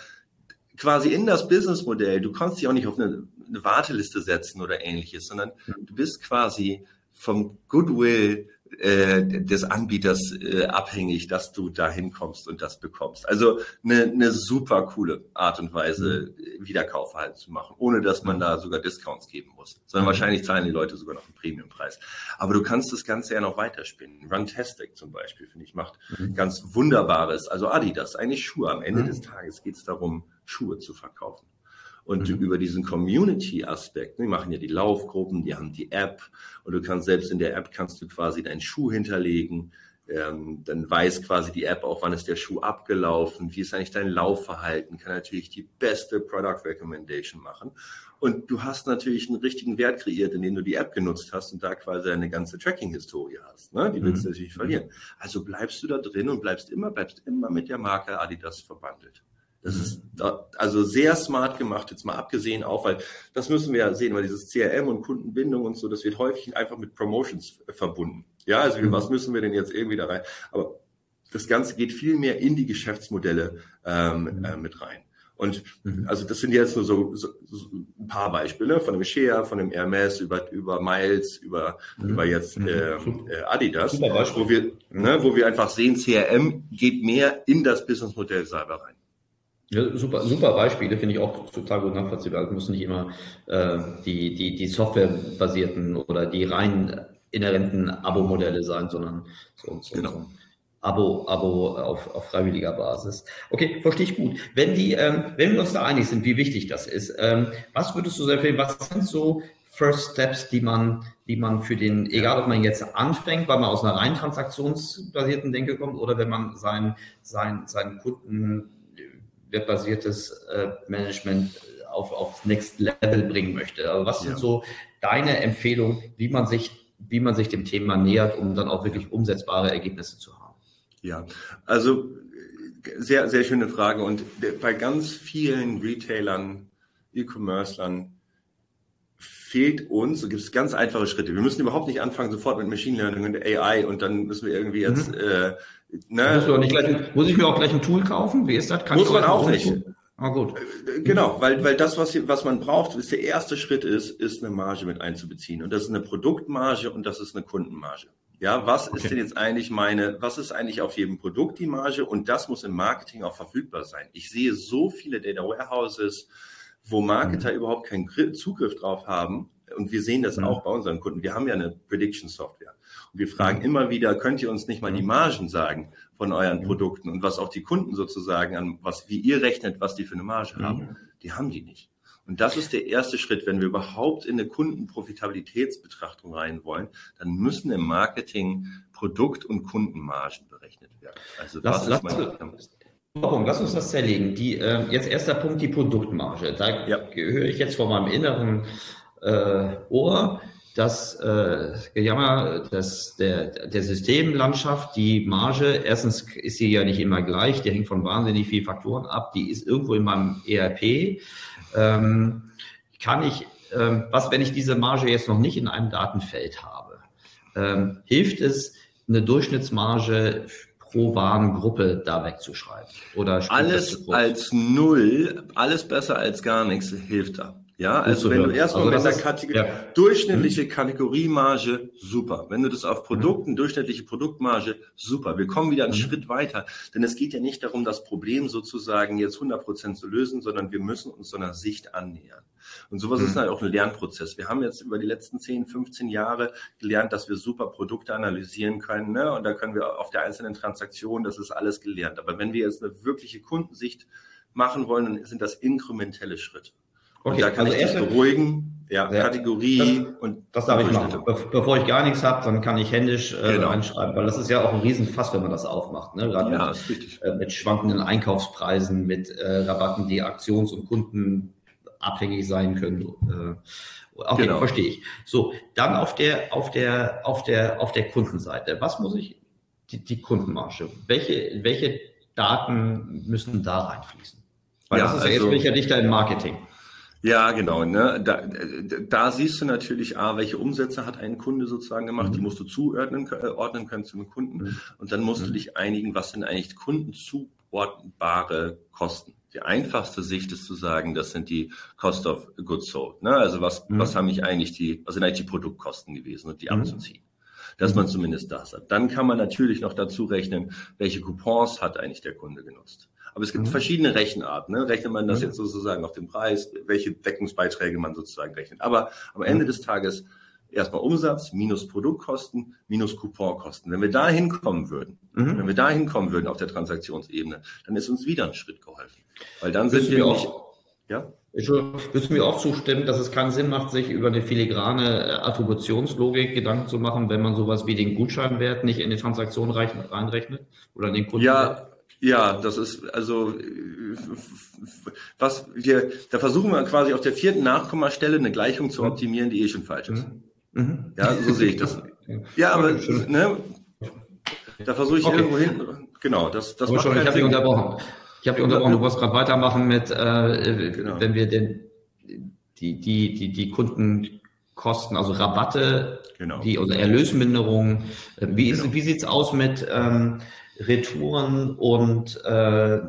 quasi in das Businessmodell, du kannst dich auch nicht auf eine, eine Warteliste setzen oder ähnliches, sondern mhm. du bist quasi vom Goodwill äh, des Anbieters äh, abhängig, dass du da hinkommst und das bekommst. Also eine, eine super coole Art und Weise, mhm. Wiederkaufverhalten zu machen, ohne dass man da sogar Discounts geben muss. Sondern mhm. wahrscheinlich zahlen die Leute sogar noch einen Premiumpreis. Aber du kannst das Ganze ja noch weiterspinnen. Runtastic zum Beispiel, finde ich, macht mhm. ganz wunderbares, also Adidas, eigentlich Schuhe. Am Ende mhm. des Tages geht es darum, Schuhe zu verkaufen. Und mhm. über diesen Community-Aspekt, die machen ja die Laufgruppen, die haben die App und du kannst selbst in der App kannst du quasi deinen Schuh hinterlegen. Ähm, dann weiß quasi die App auch, wann ist der Schuh abgelaufen, wie ist eigentlich dein Laufverhalten, kann natürlich die beste Product Recommendation machen. Und du hast natürlich einen richtigen Wert kreiert, indem du die App genutzt hast und da quasi eine ganze Tracking-Historie hast. Ne? Die willst mhm. du natürlich verlieren. Also bleibst du da drin und bleibst immer, bleibst immer mit der Marke Adidas verbandelt. Das ist also sehr smart gemacht, jetzt mal abgesehen auch, weil das müssen wir ja sehen, weil dieses CRM und Kundenbindung und so, das wird häufig einfach mit Promotions verbunden. Ja, also mhm. was müssen wir denn jetzt irgendwie da rein? Aber das Ganze geht viel mehr in die Geschäftsmodelle ähm, mhm. äh, mit rein. Und mhm. also das sind jetzt nur so, so, so, ein paar Beispiele von dem Share, von dem Hermes über über Miles, über mhm. über jetzt äh, äh, Adidas, wo wir ne, wo wir einfach sehen, CRM geht mehr in das Businessmodell selber rein. Ja, super, super Beispiele, finde ich auch total gut nachvollziehbar. Es müssen nicht immer äh, die, die, die softwarebasierten oder die rein inhärenten Abo-Modelle sein, sondern so, so, genau. so Abo, Abo auf, auf freiwilliger Basis. Okay, verstehe ich gut. Wenn die, ähm, wenn wir uns da einig sind, wie wichtig das ist, ähm, was würdest du empfehlen? Was sind so First Steps, die man, die man für den, egal ob man jetzt anfängt, weil man aus einer rein transaktionsbasierten Denke kommt oder wenn man seinen, seinen, seinen Kunden webbasiertes äh, Management auf, auf Next Level bringen möchte. Also was sind ja. so deine Empfehlungen, wie man sich wie man sich dem Thema nähert, um dann auch wirklich umsetzbare Ergebnisse zu haben? Ja, also sehr, sehr schöne Frage. Und bei ganz vielen Retailern, E-Commercern fehlt uns, gibt es ganz einfache Schritte. Wir müssen überhaupt nicht anfangen sofort mit Machine Learning und AI und dann müssen wir irgendwie jetzt. Mhm. Äh, ne? muss, nicht gleich, muss ich mir auch gleich ein Tool kaufen? Wie ist das? Kann muss man auch nicht. Ah, gut. Äh, genau, weil, weil das, was, was man braucht, ist der erste Schritt ist, ist eine Marge mit einzubeziehen. Und das ist eine Produktmarge und das ist eine Kundenmarge. Ja, was okay. ist denn jetzt eigentlich meine, was ist eigentlich auf jedem Produkt die Marge? Und das muss im Marketing auch verfügbar sein. Ich sehe so viele Data Warehouses, wo Marketer mhm. überhaupt keinen Zugriff drauf haben. Und wir sehen das mhm. auch bei unseren Kunden. Wir haben ja eine Prediction Software. Wir fragen mhm. immer wieder, könnt ihr uns nicht mal die mhm. Margen sagen von euren mhm. Produkten und was auch die Kunden sozusagen an, was, wie ihr rechnet, was die für eine Marge haben? Die haben die nicht. Und das ist der erste Schritt. Wenn wir überhaupt in eine Kundenprofitabilitätsbetrachtung rein wollen, dann müssen im Marketing Produkt- und Kundenmargen berechnet werden. Also lass, was lass, ist mein? Lass uns das zerlegen. Die, äh, jetzt erster Punkt, die Produktmarge. Da ja. höre ich jetzt vor meinem inneren äh, Ohr das äh, Gejammer dass der, der Systemlandschaft, die Marge, erstens ist sie ja nicht immer gleich, die hängt von wahnsinnig vielen Faktoren ab, die ist irgendwo in meinem ERP. Ähm, kann ich, ähm, was, wenn ich diese Marge jetzt noch nicht in einem Datenfeld habe? Ähm, hilft es, eine Durchschnittsmarge pro Warengruppe da wegzuschreiben? Oder alles als Null, alles besser als gar nichts hilft da. Ja, also wenn du erstmal also mit der Kategorie, ja. durchschnittliche Kategoriemarge, super. Wenn du das auf Produkten, mhm. durchschnittliche Produktmarge, super. Wir kommen wieder einen mhm. Schritt weiter. Denn es geht ja nicht darum, das Problem sozusagen jetzt 100 Prozent zu lösen, sondern wir müssen uns so einer Sicht annähern. Und sowas mhm. ist halt auch ein Lernprozess. Wir haben jetzt über die letzten 10, 15 Jahre gelernt, dass wir super Produkte analysieren können. Ne? Und da können wir auf der einzelnen Transaktion, das ist alles gelernt. Aber wenn wir jetzt eine wirkliche Kundensicht machen wollen, dann sind das inkrementelle Schritte. Okay, und da kann also ich dich beruhigen. Ja, ja, Kategorie das, und das darf ich machen. Be bevor ich gar nichts habe, dann kann ich händisch äh, genau. einschreiben, weil das ist ja auch ein Riesenfass, wenn man das aufmacht. Ne? Gerade ja, mit, äh, mit schwankenden Einkaufspreisen, mit äh, Rabatten, die aktions- und kundenabhängig sein können. Äh, okay, genau. verstehe ich. So, dann auf der, auf der, auf der, auf der Kundenseite. Was muss ich, die, die Kundenmarge, welche, welche Daten müssen da reinfließen? Weil ja, das ist ja also, jetzt bin ich ja Dichter im Marketing. Ja, genau. Ne? Da, da siehst du natürlich, A, welche Umsätze hat ein Kunde sozusagen gemacht, mhm. die musst du zuordnen äh, ordnen können zum Kunden. Mhm. Und dann musst mhm. du dich einigen, was sind eigentlich kundenzuordnbare Kosten. Die einfachste Sicht ist zu sagen, das sind die Cost of Goods Sold. Ne? Also was, mhm. was haben ich eigentlich die, was sind eigentlich die Produktkosten gewesen und die mhm. abzuziehen dass man zumindest das hat. Dann kann man natürlich noch dazu rechnen, welche Coupons hat eigentlich der Kunde genutzt. Aber es gibt mhm. verschiedene Rechenarten. Ne? Rechnet man das mhm. jetzt sozusagen auf den Preis, welche Deckungsbeiträge man sozusagen rechnet. Aber am Ende mhm. des Tages erstmal Umsatz minus Produktkosten minus Couponkosten. Wenn wir da hinkommen würden, mhm. wenn wir da hinkommen würden auf der Transaktionsebene, dann ist uns wieder ein Schritt geholfen. Weil dann sind wir nicht, ja? Ich würde mir auch zustimmen, dass es keinen Sinn macht, sich über eine filigrane äh, Attributionslogik Gedanken zu machen, wenn man sowas wie den Gutscheinwert nicht in die Transaktion reinrechnet oder in den Kunden. Ja, ja, das ist also was wir da versuchen wir quasi auf der vierten Nachkommastelle eine Gleichung zu optimieren, die eh schon falsch ist. Mhm. mhm. Ja, so sehe ich das. Ja, aber ne, da versuche ich okay. irgendwo hin. Genau, das das macht schon, ich habe dich unterbrochen. Ich habe dich unterbrochen. Du wolltest gerade weitermachen mit, äh, genau. wenn wir den die die die die Kundenkosten, also Rabatte, genau. die oder Erlösminderung. Äh, wie ist genau. wie sieht's aus mit ähm, Retouren und äh,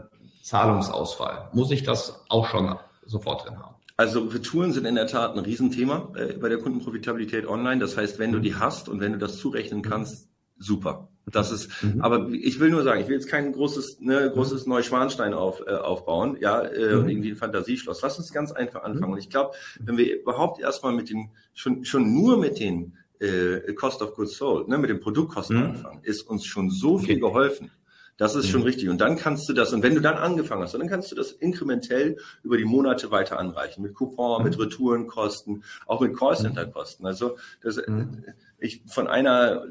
Zahlungsausfall. Muss ich das auch schon sofort drin haben? Also Retouren sind in der Tat ein Riesenthema äh, bei der Kundenprofitabilität online. Das heißt, wenn du die hast und wenn du das zurechnen kannst, super. Das ist, mhm. aber ich will nur sagen, ich will jetzt kein großes, ne, großes Neuschwanstein auf, äh, aufbauen, ja, äh, mhm. irgendwie ein Fantasieschloss. Lass uns ganz einfach anfangen. Mhm. Und ich glaube, wenn wir überhaupt erstmal mit den, schon, schon nur mit den äh, Cost of Goods Sold, ne, mit dem Produktkosten mhm. anfangen, ist uns schon so viel geholfen. Das ist mhm. schon richtig. Und dann kannst du das, und wenn du dann angefangen hast, dann kannst du das inkrementell über die Monate weiter anreichen. Mit Coupon, mhm. mit Retourenkosten, auch mit Callcenter-Kosten. Also das, mhm. ich von einer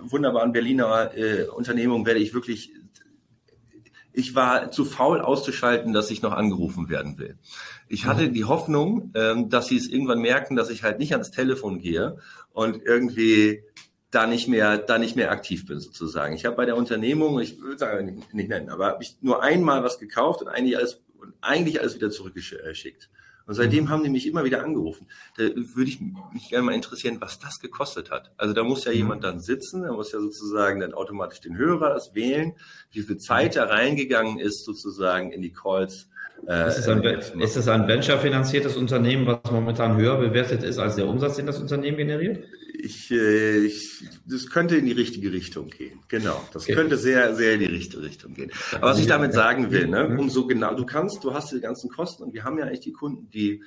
wunderbaren Berliner äh, Unternehmung werde ich wirklich ich war zu faul auszuschalten, dass ich noch angerufen werden will. Ich hatte die Hoffnung, ähm, dass sie es irgendwann merken, dass ich halt nicht ans Telefon gehe und irgendwie da nicht mehr, da nicht mehr aktiv bin sozusagen. Ich habe bei der Unternehmung, ich will sagen nicht, nicht nennen, aber habe ich nur einmal was gekauft und eigentlich alles, und eigentlich alles wieder zurückgeschickt. Und seitdem haben die mich immer wieder angerufen. Da würde ich mich gerne mal interessieren, was das gekostet hat. Also da muss ja mhm. jemand dann sitzen, da muss ja sozusagen dann automatisch den Hörer das wählen, wie viel Zeit da reingegangen ist sozusagen in die Calls. Äh, ist, es ein, ist es ein Venture-finanziertes Unternehmen, was momentan höher bewertet ist als der Umsatz, den das Unternehmen generiert? Ich, äh, ich, das könnte in die richtige Richtung gehen. Genau, das okay. könnte sehr, sehr in die richtige Richtung gehen. Aber was ich damit sagen will, ne, umso genau, du kannst, du hast die ganzen Kosten und wir haben ja eigentlich die Kunden, die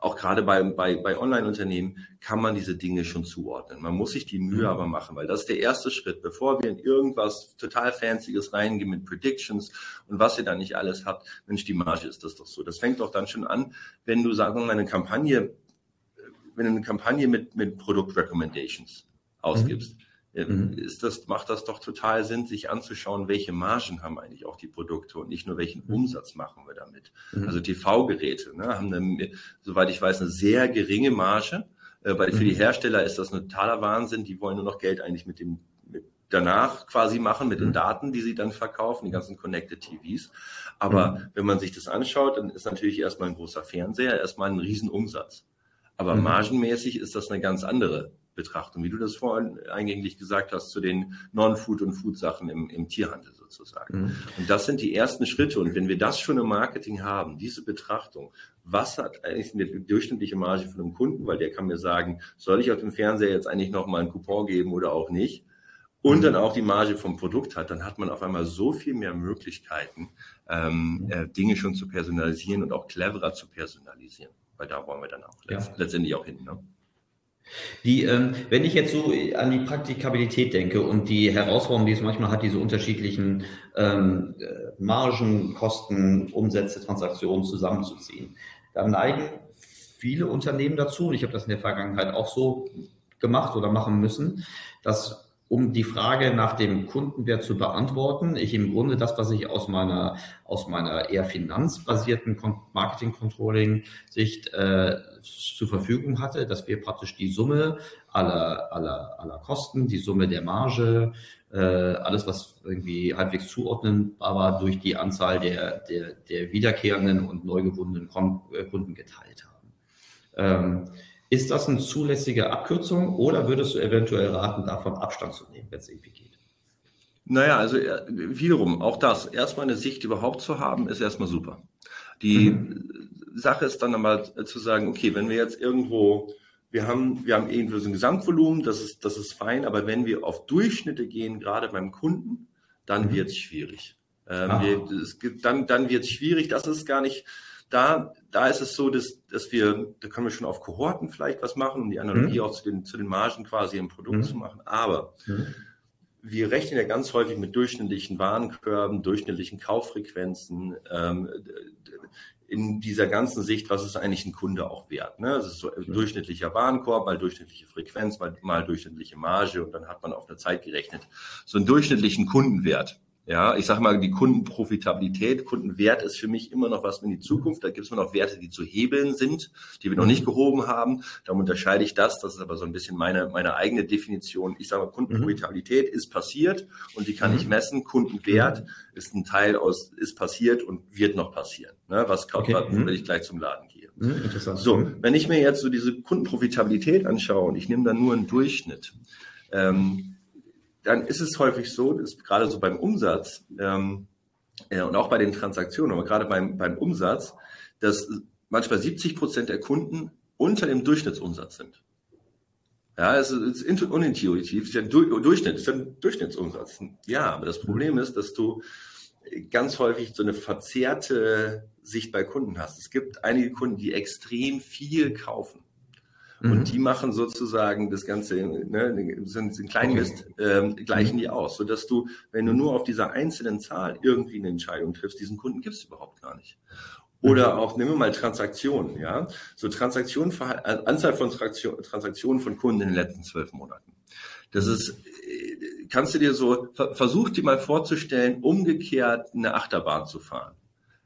auch gerade bei, bei, bei Online-Unternehmen kann man diese Dinge schon zuordnen. Man muss sich die Mühe mhm. aber machen, weil das ist der erste Schritt, bevor wir in irgendwas total Fancyes reingehen mit Predictions und was ihr da nicht alles habt. Mensch, die Marge ist das doch so. Das fängt doch dann schon an, wenn du, sagen wir mal, eine Kampagne wenn du eine Kampagne mit, mit Produkt-Recommendations ausgibst, mhm. mhm. ist das, macht das doch total Sinn, sich anzuschauen, welche Margen haben eigentlich auch die Produkte und nicht nur welchen mhm. Umsatz machen wir damit. Mhm. Also TV-Geräte ne, haben, eine, soweit ich weiß, eine sehr geringe Marge. Äh, weil für die mhm. Hersteller ist das ein totaler Wahnsinn. Die wollen nur noch Geld eigentlich mit dem mit danach quasi machen, mit den mhm. Daten, die sie dann verkaufen, die ganzen Connected TVs. Aber wenn man sich das anschaut, dann ist natürlich erstmal ein großer Fernseher, erstmal ein Riesenumsatz. Aber mhm. margenmäßig ist das eine ganz andere Betrachtung, wie du das vorhin eingänglich gesagt hast, zu den Non-Food- und Food-Sachen im, im, Tierhandel sozusagen. Mhm. Und das sind die ersten Schritte. Und wenn wir das schon im Marketing haben, diese Betrachtung, was hat eigentlich eine durchschnittliche Marge von einem Kunden, weil der kann mir sagen, soll ich auf dem Fernseher jetzt eigentlich noch mal einen Coupon geben oder auch nicht? Und mhm. dann auch die Marge vom Produkt hat, dann hat man auf einmal so viel mehr Möglichkeiten, ähm, äh, Dinge schon zu personalisieren und auch cleverer zu personalisieren weil da wollen wir dann auch ja. letztendlich auch hin. Ne? Die, ähm, wenn ich jetzt so an die Praktikabilität denke und die Herausforderungen, die es manchmal hat, diese unterschiedlichen ähm, äh, Margen, Kosten, Umsätze, Transaktionen zusammenzuziehen, dann neigen viele Unternehmen dazu, und ich habe das in der Vergangenheit auch so gemacht oder machen müssen, dass um die Frage nach dem Kundenwert zu beantworten, ich im Grunde das, was ich aus meiner, aus meiner eher finanzbasierten Marketing-Controlling-Sicht äh, zur Verfügung hatte, dass wir praktisch die Summe aller, aller, aller Kosten, die Summe der Marge, äh, alles, was irgendwie halbwegs zuordnenbar war, durch die Anzahl der, der, der wiederkehrenden und neu gewonnenen äh, Kunden geteilt haben. Ähm, ist das eine zulässige Abkürzung oder würdest du eventuell raten, davon Abstand zu nehmen, wenn es irgendwie geht? Naja, also äh, wiederum, auch das, erstmal eine Sicht überhaupt zu haben, ist erstmal super. Die mhm. Sache ist dann aber zu sagen, okay, wenn wir jetzt irgendwo, wir haben, wir haben irgendwie so ein Gesamtvolumen, das ist, das ist fein, aber wenn wir auf Durchschnitte gehen, gerade beim Kunden, dann mhm. wird es schwierig. Ähm, wir, es gibt, dann dann wird es schwierig, das ist gar nicht, da, da ist es so, dass, dass wir, da können wir schon auf Kohorten vielleicht was machen, um die Analogie mhm. auch zu den, zu den Margen quasi im Produkt mhm. zu machen. Aber mhm. wir rechnen ja ganz häufig mit durchschnittlichen Warenkörben, durchschnittlichen Kauffrequenzen, ähm, in dieser ganzen Sicht, was ist eigentlich ein Kunde auch wert? Ne? Das ist so ein durchschnittlicher Warenkorb, mal durchschnittliche Frequenz, mal, mal durchschnittliche Marge und dann hat man auf eine Zeit gerechnet so einen durchschnittlichen Kundenwert. Ja, ich sage mal, die Kundenprofitabilität, Kundenwert ist für mich immer noch was in die Zukunft. Da gibt es immer noch Werte, die zu hebeln sind, die wir noch nicht gehoben haben. Darum unterscheide ich das. Das ist aber so ein bisschen meine, meine eigene Definition. Ich sage mal, Kundenprofitabilität mhm. ist passiert und die kann mhm. ich messen. Kundenwert mhm. ist ein Teil aus, ist passiert und wird noch passieren. Ne, was okay. was, mhm. wenn ich gleich zum Laden gehe. Mhm. So, mhm. wenn ich mir jetzt so diese Kundenprofitabilität anschaue und ich nehme dann nur einen Durchschnitt, ähm, dann ist es häufig so, dass gerade so beim Umsatz ähm, äh, und auch bei den Transaktionen, aber gerade beim, beim Umsatz, dass manchmal 70 Prozent der Kunden unter dem Durchschnittsumsatz sind. Ja, es ist, ist unintuitiv, es ist ja ein Durchschnitt, es ist ein Durchschnittsumsatz. Ja, aber das Problem ist, dass du ganz häufig so eine verzerrte Sicht bei Kunden hast. Es gibt einige Kunden, die extrem viel kaufen. Mhm. Und die machen sozusagen das Ganze, ne, sind, sind Kleinmist, ähm, gleichen mhm. die aus, sodass du, wenn du nur auf dieser einzelnen Zahl irgendwie eine Entscheidung triffst, diesen Kunden gibt es überhaupt gar nicht. Oder mhm. auch, nehmen wir mal Transaktionen, ja. So Transaktionen, äh, Anzahl von Transaktionen von Kunden in den letzten zwölf Monaten. Das ist, äh, kannst du dir so, versuch dir mal vorzustellen, umgekehrt eine Achterbahn zu fahren.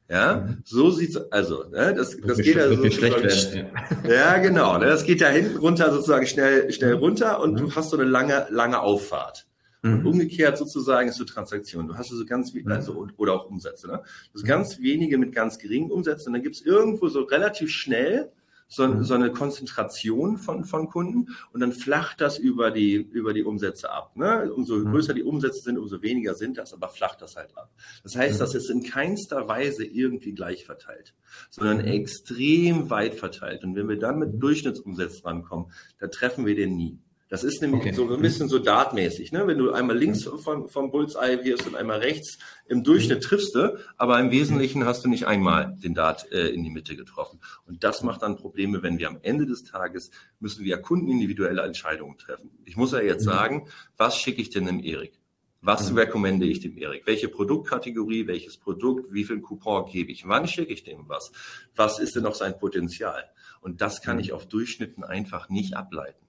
Ja, mhm. so sieht's also, ne, das, das, geht ja so schlecht werden. Ja, genau, ne, das geht ja hinten runter sozusagen schnell schnell mhm. runter und mhm. du hast so eine lange lange Auffahrt. Und mhm. umgekehrt sozusagen ist so Transaktion. Du hast also ganz mhm. also oder auch Umsätze, ne? Das mhm. ganz wenige mit ganz geringen Umsätzen und dann gibt's irgendwo so relativ schnell so, mhm. so eine Konzentration von, von Kunden und dann flacht das über die, über die Umsätze ab. Ne? Umso mhm. größer die Umsätze sind, umso weniger sind das, aber flacht das halt ab. Das heißt, mhm. das ist in keinster Weise irgendwie gleich verteilt, sondern extrem weit verteilt. Und wenn wir dann mit Durchschnittsumsätzen rankommen, da treffen wir den nie. Das ist nämlich okay. so ein bisschen so dartmäßig. Ne? Wenn du einmal links vom, vom Bullseye wirst und einmal rechts, im Durchschnitt triffst du, aber im Wesentlichen hast du nicht einmal den Dart äh, in die Mitte getroffen. Und das macht dann Probleme, wenn wir am Ende des Tages müssen wir kundenindividuelle Entscheidungen treffen. Ich muss ja jetzt mhm. sagen, was schicke ich denn dem Erik? Was mhm. rekommende ich dem Erik? Welche Produktkategorie, welches Produkt, wie viel Coupon gebe ich? Wann schicke ich dem was? Was ist denn noch sein Potenzial? Und das kann mhm. ich auf Durchschnitten einfach nicht ableiten.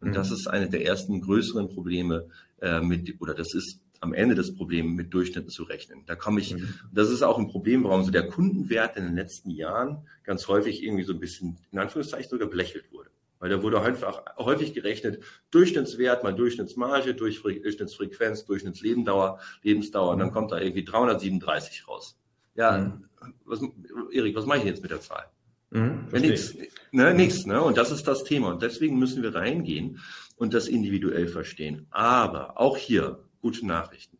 Und mhm. das ist eine der ersten größeren Probleme äh, mit, oder das ist am Ende des Problems mit Durchschnitten zu rechnen. Da komme ich, mhm. das ist auch ein Problem, warum so der Kundenwert in den letzten Jahren ganz häufig irgendwie so ein bisschen, in Anführungszeichen, sogar belächelt wurde. Weil da wurde einfach häufig gerechnet, Durchschnittswert mal Durchschnittsmarge, Durchschnittsfrequenz, Durchschnittslebensdauer, Lebensdauer, und dann kommt da irgendwie 337 raus. Ja, mhm. was, Erik, was mache ich jetzt mit der Zahl? Mhm, nichts, ne, nichts, ne? Und das ist das Thema. Und deswegen müssen wir reingehen und das individuell verstehen. Aber auch hier gute Nachrichten.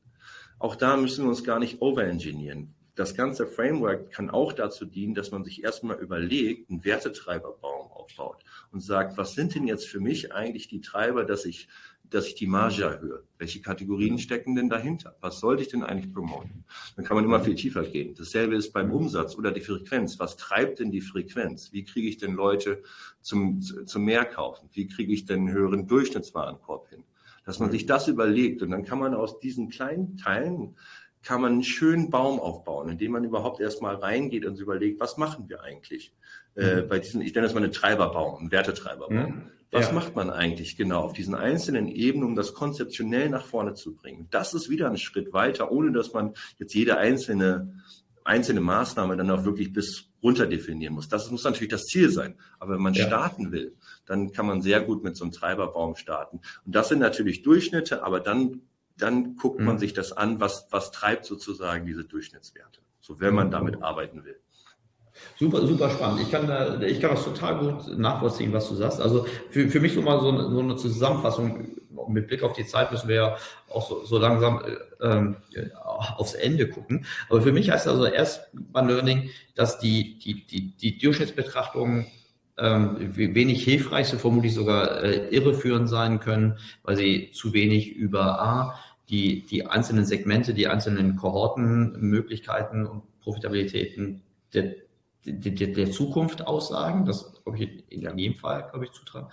Auch da müssen wir uns gar nicht overengineeren. Das ganze Framework kann auch dazu dienen, dass man sich erstmal überlegt, einen Wertetreiberbaum aufbaut und sagt, was sind denn jetzt für mich eigentlich die Treiber, dass ich dass ich die Marge erhöhe. Welche Kategorien stecken denn dahinter? Was sollte ich denn eigentlich promoten? Dann kann man immer viel tiefer gehen. Dasselbe ist beim Umsatz oder die Frequenz. Was treibt denn die Frequenz? Wie kriege ich denn Leute zum, zum Mehrkaufen? Wie kriege ich denn einen höheren Durchschnittswarenkorb hin? Dass man sich das überlegt und dann kann man aus diesen kleinen Teilen kann man einen schönen Baum aufbauen, indem man überhaupt erstmal reingeht und sich überlegt, was machen wir eigentlich äh, mhm. bei diesen, ich nenne das mal einen Treiberbaum, einen Wertetreiberbaum. Mhm. Was ja. macht man eigentlich genau auf diesen einzelnen Ebenen, um das konzeptionell nach vorne zu bringen? Das ist wieder ein Schritt weiter, ohne dass man jetzt jede einzelne einzelne Maßnahme dann auch wirklich bis runter definieren muss. Das muss natürlich das Ziel sein. Aber wenn man ja. starten will, dann kann man sehr gut mit so einem Treiberbaum starten. Und das sind natürlich Durchschnitte, aber dann, dann guckt mhm. man sich das an, was, was treibt sozusagen diese Durchschnittswerte. So, wenn man damit arbeiten will. Super, super spannend. Ich kann, da, ich kann das total gut nachvollziehen, was du sagst. Also für, für mich so mal so eine, so eine Zusammenfassung. Mit Blick auf die Zeit müssen wir ja auch so, so langsam ähm, aufs Ende gucken. Aber für mich heißt also erst beim Learning, dass die, die, die, die Durchschnittsbetrachtung ähm, wenig hilfreich, so vermutlich sogar äh, irreführend sein können, weil sie zu wenig über A, die, die einzelnen Segmente, die einzelnen Kohortenmöglichkeiten und Profitabilitäten der, der, der Zukunft aussagen. Das glaube ich in jedem Fall, glaube ich, zutragen.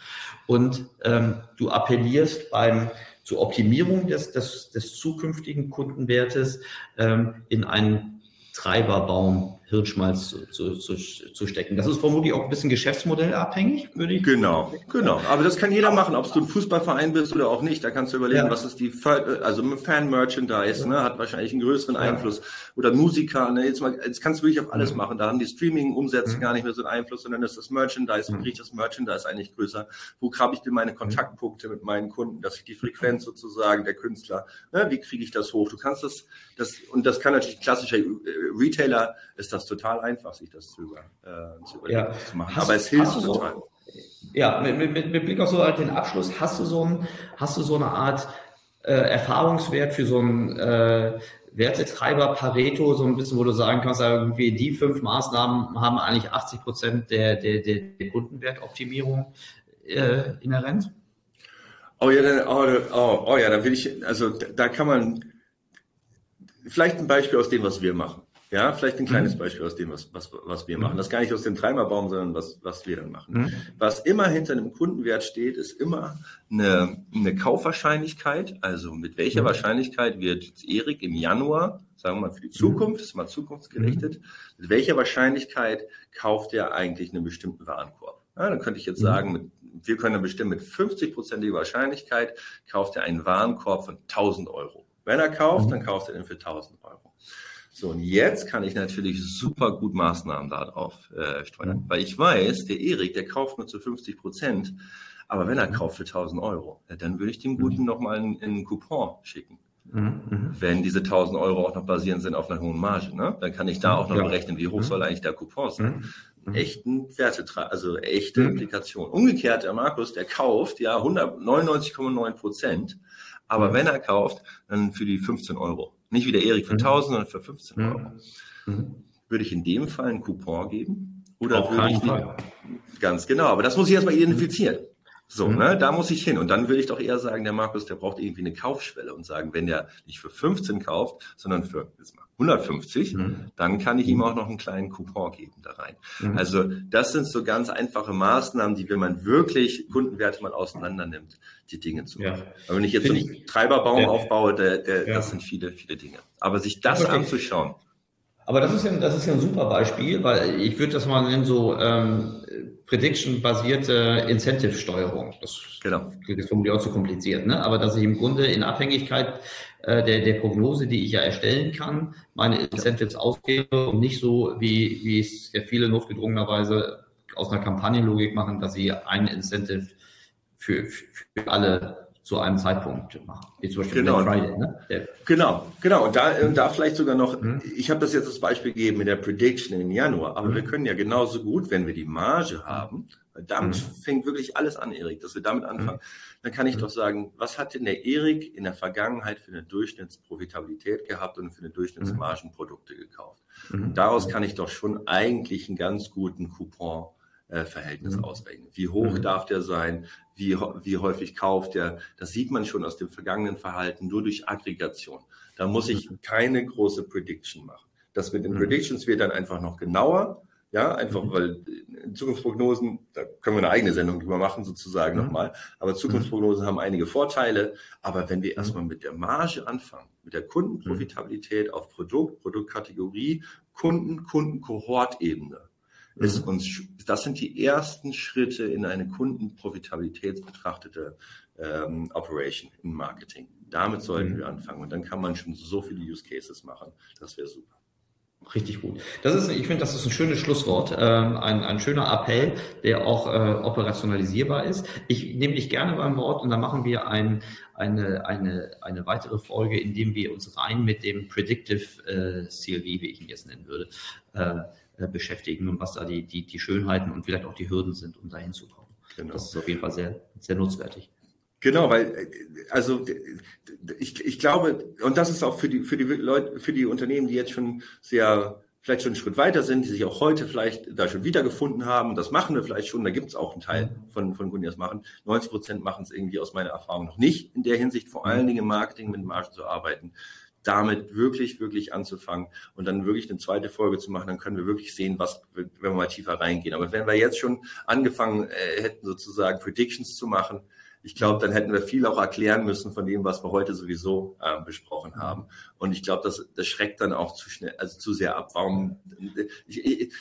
Und ähm, du appellierst beim zur Optimierung des, des, des zukünftigen Kundenwertes ähm, in einen Treiberbaum Hirnschmalz zu, zu, zu, zu stecken. Das ist vermutlich auch ein bisschen geschäftsmodellabhängig, würde ich Genau, genau. Aber das kann jeder machen, ob du ein Fußballverein bist oder auch nicht. Da kannst du überlegen, ja. was ist die, also Fan-Merchandise, ne, hat wahrscheinlich einen größeren Einfluss. Oder Musiker, ne, jetzt, mal, jetzt kannst du wirklich auf alles mhm. machen. Da haben die Streaming-Umsätze mhm. gar nicht mehr so einen Einfluss, sondern das ist das Merchandise. Wie mhm. kriege ich das Merchandise eigentlich größer? Wo habe ich denn meine Kontaktpunkte mit meinen Kunden, dass ich die Frequenz sozusagen der Künstler, ne, wie kriege ich das hoch? Du kannst das, das, und das kann natürlich klassischer Retailer, ist das das total einfach, sich das zu, äh, zu, ja. zu machen. Hast, Aber es hilft total. So, ja, mit, mit, mit, Blick auf so den Abschluss, hast du so, ein, hast du so eine Art äh, Erfahrungswert für so einen äh, Wertetreiber Pareto, so ein bisschen, wo du sagen kannst, irgendwie die fünf Maßnahmen haben eigentlich 80 Prozent der, der, der, der Kundenwertoptimierung äh, inhärent? Oh ja, dann, oh, oh, oh ja, da will ich, also da kann man vielleicht ein Beispiel aus dem, was wir machen. Ja, vielleicht ein kleines mhm. Beispiel aus dem, was, was, was wir machen. Das gar nicht aus dem Treiberbaum, sondern was, was wir dann machen. Mhm. Was immer hinter einem Kundenwert steht, ist immer eine, eine Kaufwahrscheinlichkeit. Also mit welcher mhm. Wahrscheinlichkeit wird Erik im Januar, sagen wir mal für die Zukunft, ist mal zukunftsgerichtet, mit welcher Wahrscheinlichkeit kauft er eigentlich einen bestimmten Warenkorb? Ja, dann könnte ich jetzt sagen, mit wir können dann bestimmen, mit 50-prozentiger Wahrscheinlichkeit kauft er einen Warenkorb von 1000 Euro. Wenn er kauft, dann mhm. kauft er den für 1000 Euro. So, und jetzt kann ich natürlich super gut Maßnahmen darauf äh, steuern, mhm. weil ich weiß, der Erik, der kauft nur zu 50 Prozent, aber wenn er mhm. kauft für 1000 Euro, dann würde ich dem Guten mhm. nochmal einen, einen Coupon schicken. Mhm. Wenn diese 1000 Euro auch noch basierend sind auf einer hohen Marge, ne? dann kann ich da auch noch ja. berechnen, wie hoch mhm. soll eigentlich der Coupon sein. Mhm. Echten Wertetrag, also echte. Implikation. Umgekehrt, der Markus, der kauft ja 199,9 Prozent, aber wenn er kauft, dann für die 15 Euro. Nicht wie der Erik für 1000, sondern für 15 Euro. Würde ich in dem Fall einen Coupon geben? Oder Auf würde ich Fall. Ganz genau, aber das muss ich erstmal identifizieren. So, mhm. ne, da muss ich hin. Und dann würde ich doch eher sagen, der Markus, der braucht irgendwie eine Kaufschwelle und sagen, wenn der nicht für 15 kauft, sondern für jetzt mal 150, mhm. dann kann ich ihm auch noch einen kleinen Coupon geben da rein. Mhm. Also das sind so ganz einfache Maßnahmen, die, wenn man wirklich Kundenwerte mal auseinander nimmt, die Dinge zu machen. Ja. Aber wenn ich jetzt Find so einen Treiberbaum ja. aufbaue, der, der, ja. das sind viele, viele Dinge. Aber sich das anzuschauen. Aber das ist ja, das ist ja ein super Beispiel, weil ich würde das mal nennen, so ähm, Prediction-basierte Incentive-Steuerung. Das genau. ist formuliert auch zu kompliziert, ne? aber dass ich im Grunde in Abhängigkeit äh, der, der Prognose, die ich ja erstellen kann, meine Incentives ausgebe und nicht so, wie, wie es ja viele notgedrungenerweise aus einer Kampagnenlogik machen, dass sie ein Incentive für, für alle zu einem Zeitpunkt machen. Wie zum Beispiel genau. Friday, ne? Der genau, genau. Und da, da vielleicht sogar noch, mhm. ich habe das jetzt als Beispiel gegeben mit der Prediction im Januar, aber mhm. wir können ja genauso gut, wenn wir die Marge haben, damit mhm. fängt wirklich alles an, Erik, dass wir damit anfangen, mhm. dann kann ich mhm. doch sagen, was hat denn der Erik in der Vergangenheit für eine Durchschnittsprofitabilität gehabt und für eine Durchschnittsmargenprodukte gekauft? Und mhm. daraus kann ich doch schon eigentlich einen ganz guten Coupon äh, Verhältnis mhm. ausrechnen. Wie hoch mhm. darf der sein? Wie, wie häufig kauft der? Das sieht man schon aus dem vergangenen Verhalten nur durch Aggregation. Da muss ich mhm. keine große Prediction machen. Das mit den mhm. Predictions wird dann einfach noch genauer. Ja, einfach mhm. weil Zukunftsprognosen, da können wir eine eigene Sendung drüber machen, sozusagen mhm. nochmal. Aber Zukunftsprognosen haben einige Vorteile. Aber wenn wir erstmal mit der Marge anfangen, mit der Kundenprofitabilität auf Produkt, Produktkategorie, Kunden, Kundenkohortebene, ist mhm. uns, das sind die ersten Schritte in eine kundenprofitabilitätsbetrachtete ähm, Operation im Marketing. Damit sollten mhm. wir anfangen und dann kann man schon so viele Use Cases machen. Das wäre super. Richtig gut. Das ist, ich finde, das ist ein schönes Schlusswort, ähm, ein, ein schöner Appell, der auch äh, operationalisierbar ist. Ich nehme dich gerne beim Wort und dann machen wir ein, eine, eine, eine weitere Folge, in dem wir uns rein mit dem Predictive äh, CLV, wie ich ihn jetzt nennen würde, äh, beschäftigen und was da die, die, die Schönheiten und vielleicht auch die Hürden sind, um dahin zu kommen. Genau. Das ist auf jeden Fall sehr, sehr nutzwertig. Genau, weil äh, also ich, ich glaube, und das ist auch für die, für die Leute, für die Unternehmen, die jetzt schon sehr vielleicht schon einen Schritt weiter sind, die sich auch heute vielleicht da schon wiedergefunden haben. Das machen wir vielleicht schon. Da gibt es auch einen Teil von, von Kunden, die das machen. 90 Prozent machen es irgendwie aus meiner Erfahrung noch nicht in der Hinsicht, vor allen Dingen im Marketing mit Margen zu arbeiten damit wirklich, wirklich anzufangen und dann wirklich eine zweite Folge zu machen, dann können wir wirklich sehen, was, wenn wir mal tiefer reingehen. Aber wenn wir jetzt schon angefangen äh, hätten, sozusagen Predictions zu machen, ich glaube, dann hätten wir viel auch erklären müssen von dem, was wir heute sowieso äh, besprochen haben. Und ich glaube, das, das schreckt dann auch zu schnell, also zu sehr ab. Warum? Ich, ich,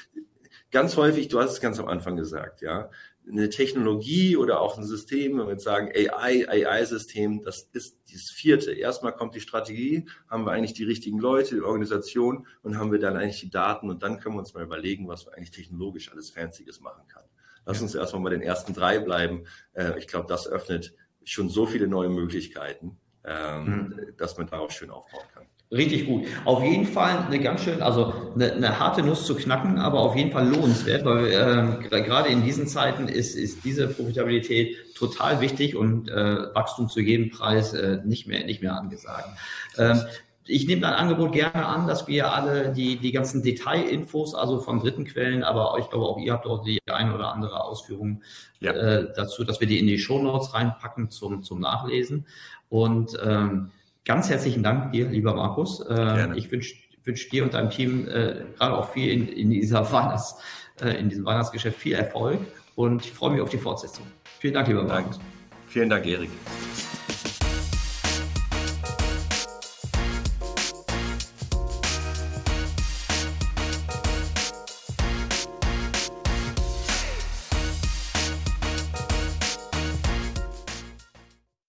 ganz häufig, du hast es ganz am Anfang gesagt, ja, eine Technologie oder auch ein System, wenn wir jetzt sagen AI, AI-System, das ist das vierte. Erstmal kommt die Strategie, haben wir eigentlich die richtigen Leute, die Organisation und haben wir dann eigentlich die Daten und dann können wir uns mal überlegen, was wir eigentlich technologisch alles Fancyes machen kann. Lass uns erstmal bei den ersten drei bleiben. Äh, ich glaube, das öffnet schon so viele neue Möglichkeiten, ähm, mhm. dass man darauf schön aufbauen kann. Richtig gut. Auf jeden Fall eine ganz schön, also eine, eine harte Nuss zu knacken, aber auf jeden Fall lohnenswert, weil äh, gerade in diesen Zeiten ist, ist diese Profitabilität total wichtig und äh, Wachstum zu jedem Preis äh, nicht mehr nicht mehr angesagt. Ähm, ich nehme dein Angebot gerne an, dass wir alle die, die ganzen Detailinfos, also von dritten Quellen, aber ich glaube auch ihr habt dort die eine oder andere Ausführung ja. äh, dazu, dass wir die in die Show Notes reinpacken zum, zum Nachlesen. Und ähm, Ganz herzlichen Dank dir, lieber Markus. Äh, ich wünsche wünsch dir und deinem Team äh, gerade auch viel in, in, dieser Weihnachts, äh, in diesem Weihnachtsgeschäft viel Erfolg und ich freue mich auf die Fortsetzung. Vielen Dank, lieber Markus. Vielen Dank, Erik.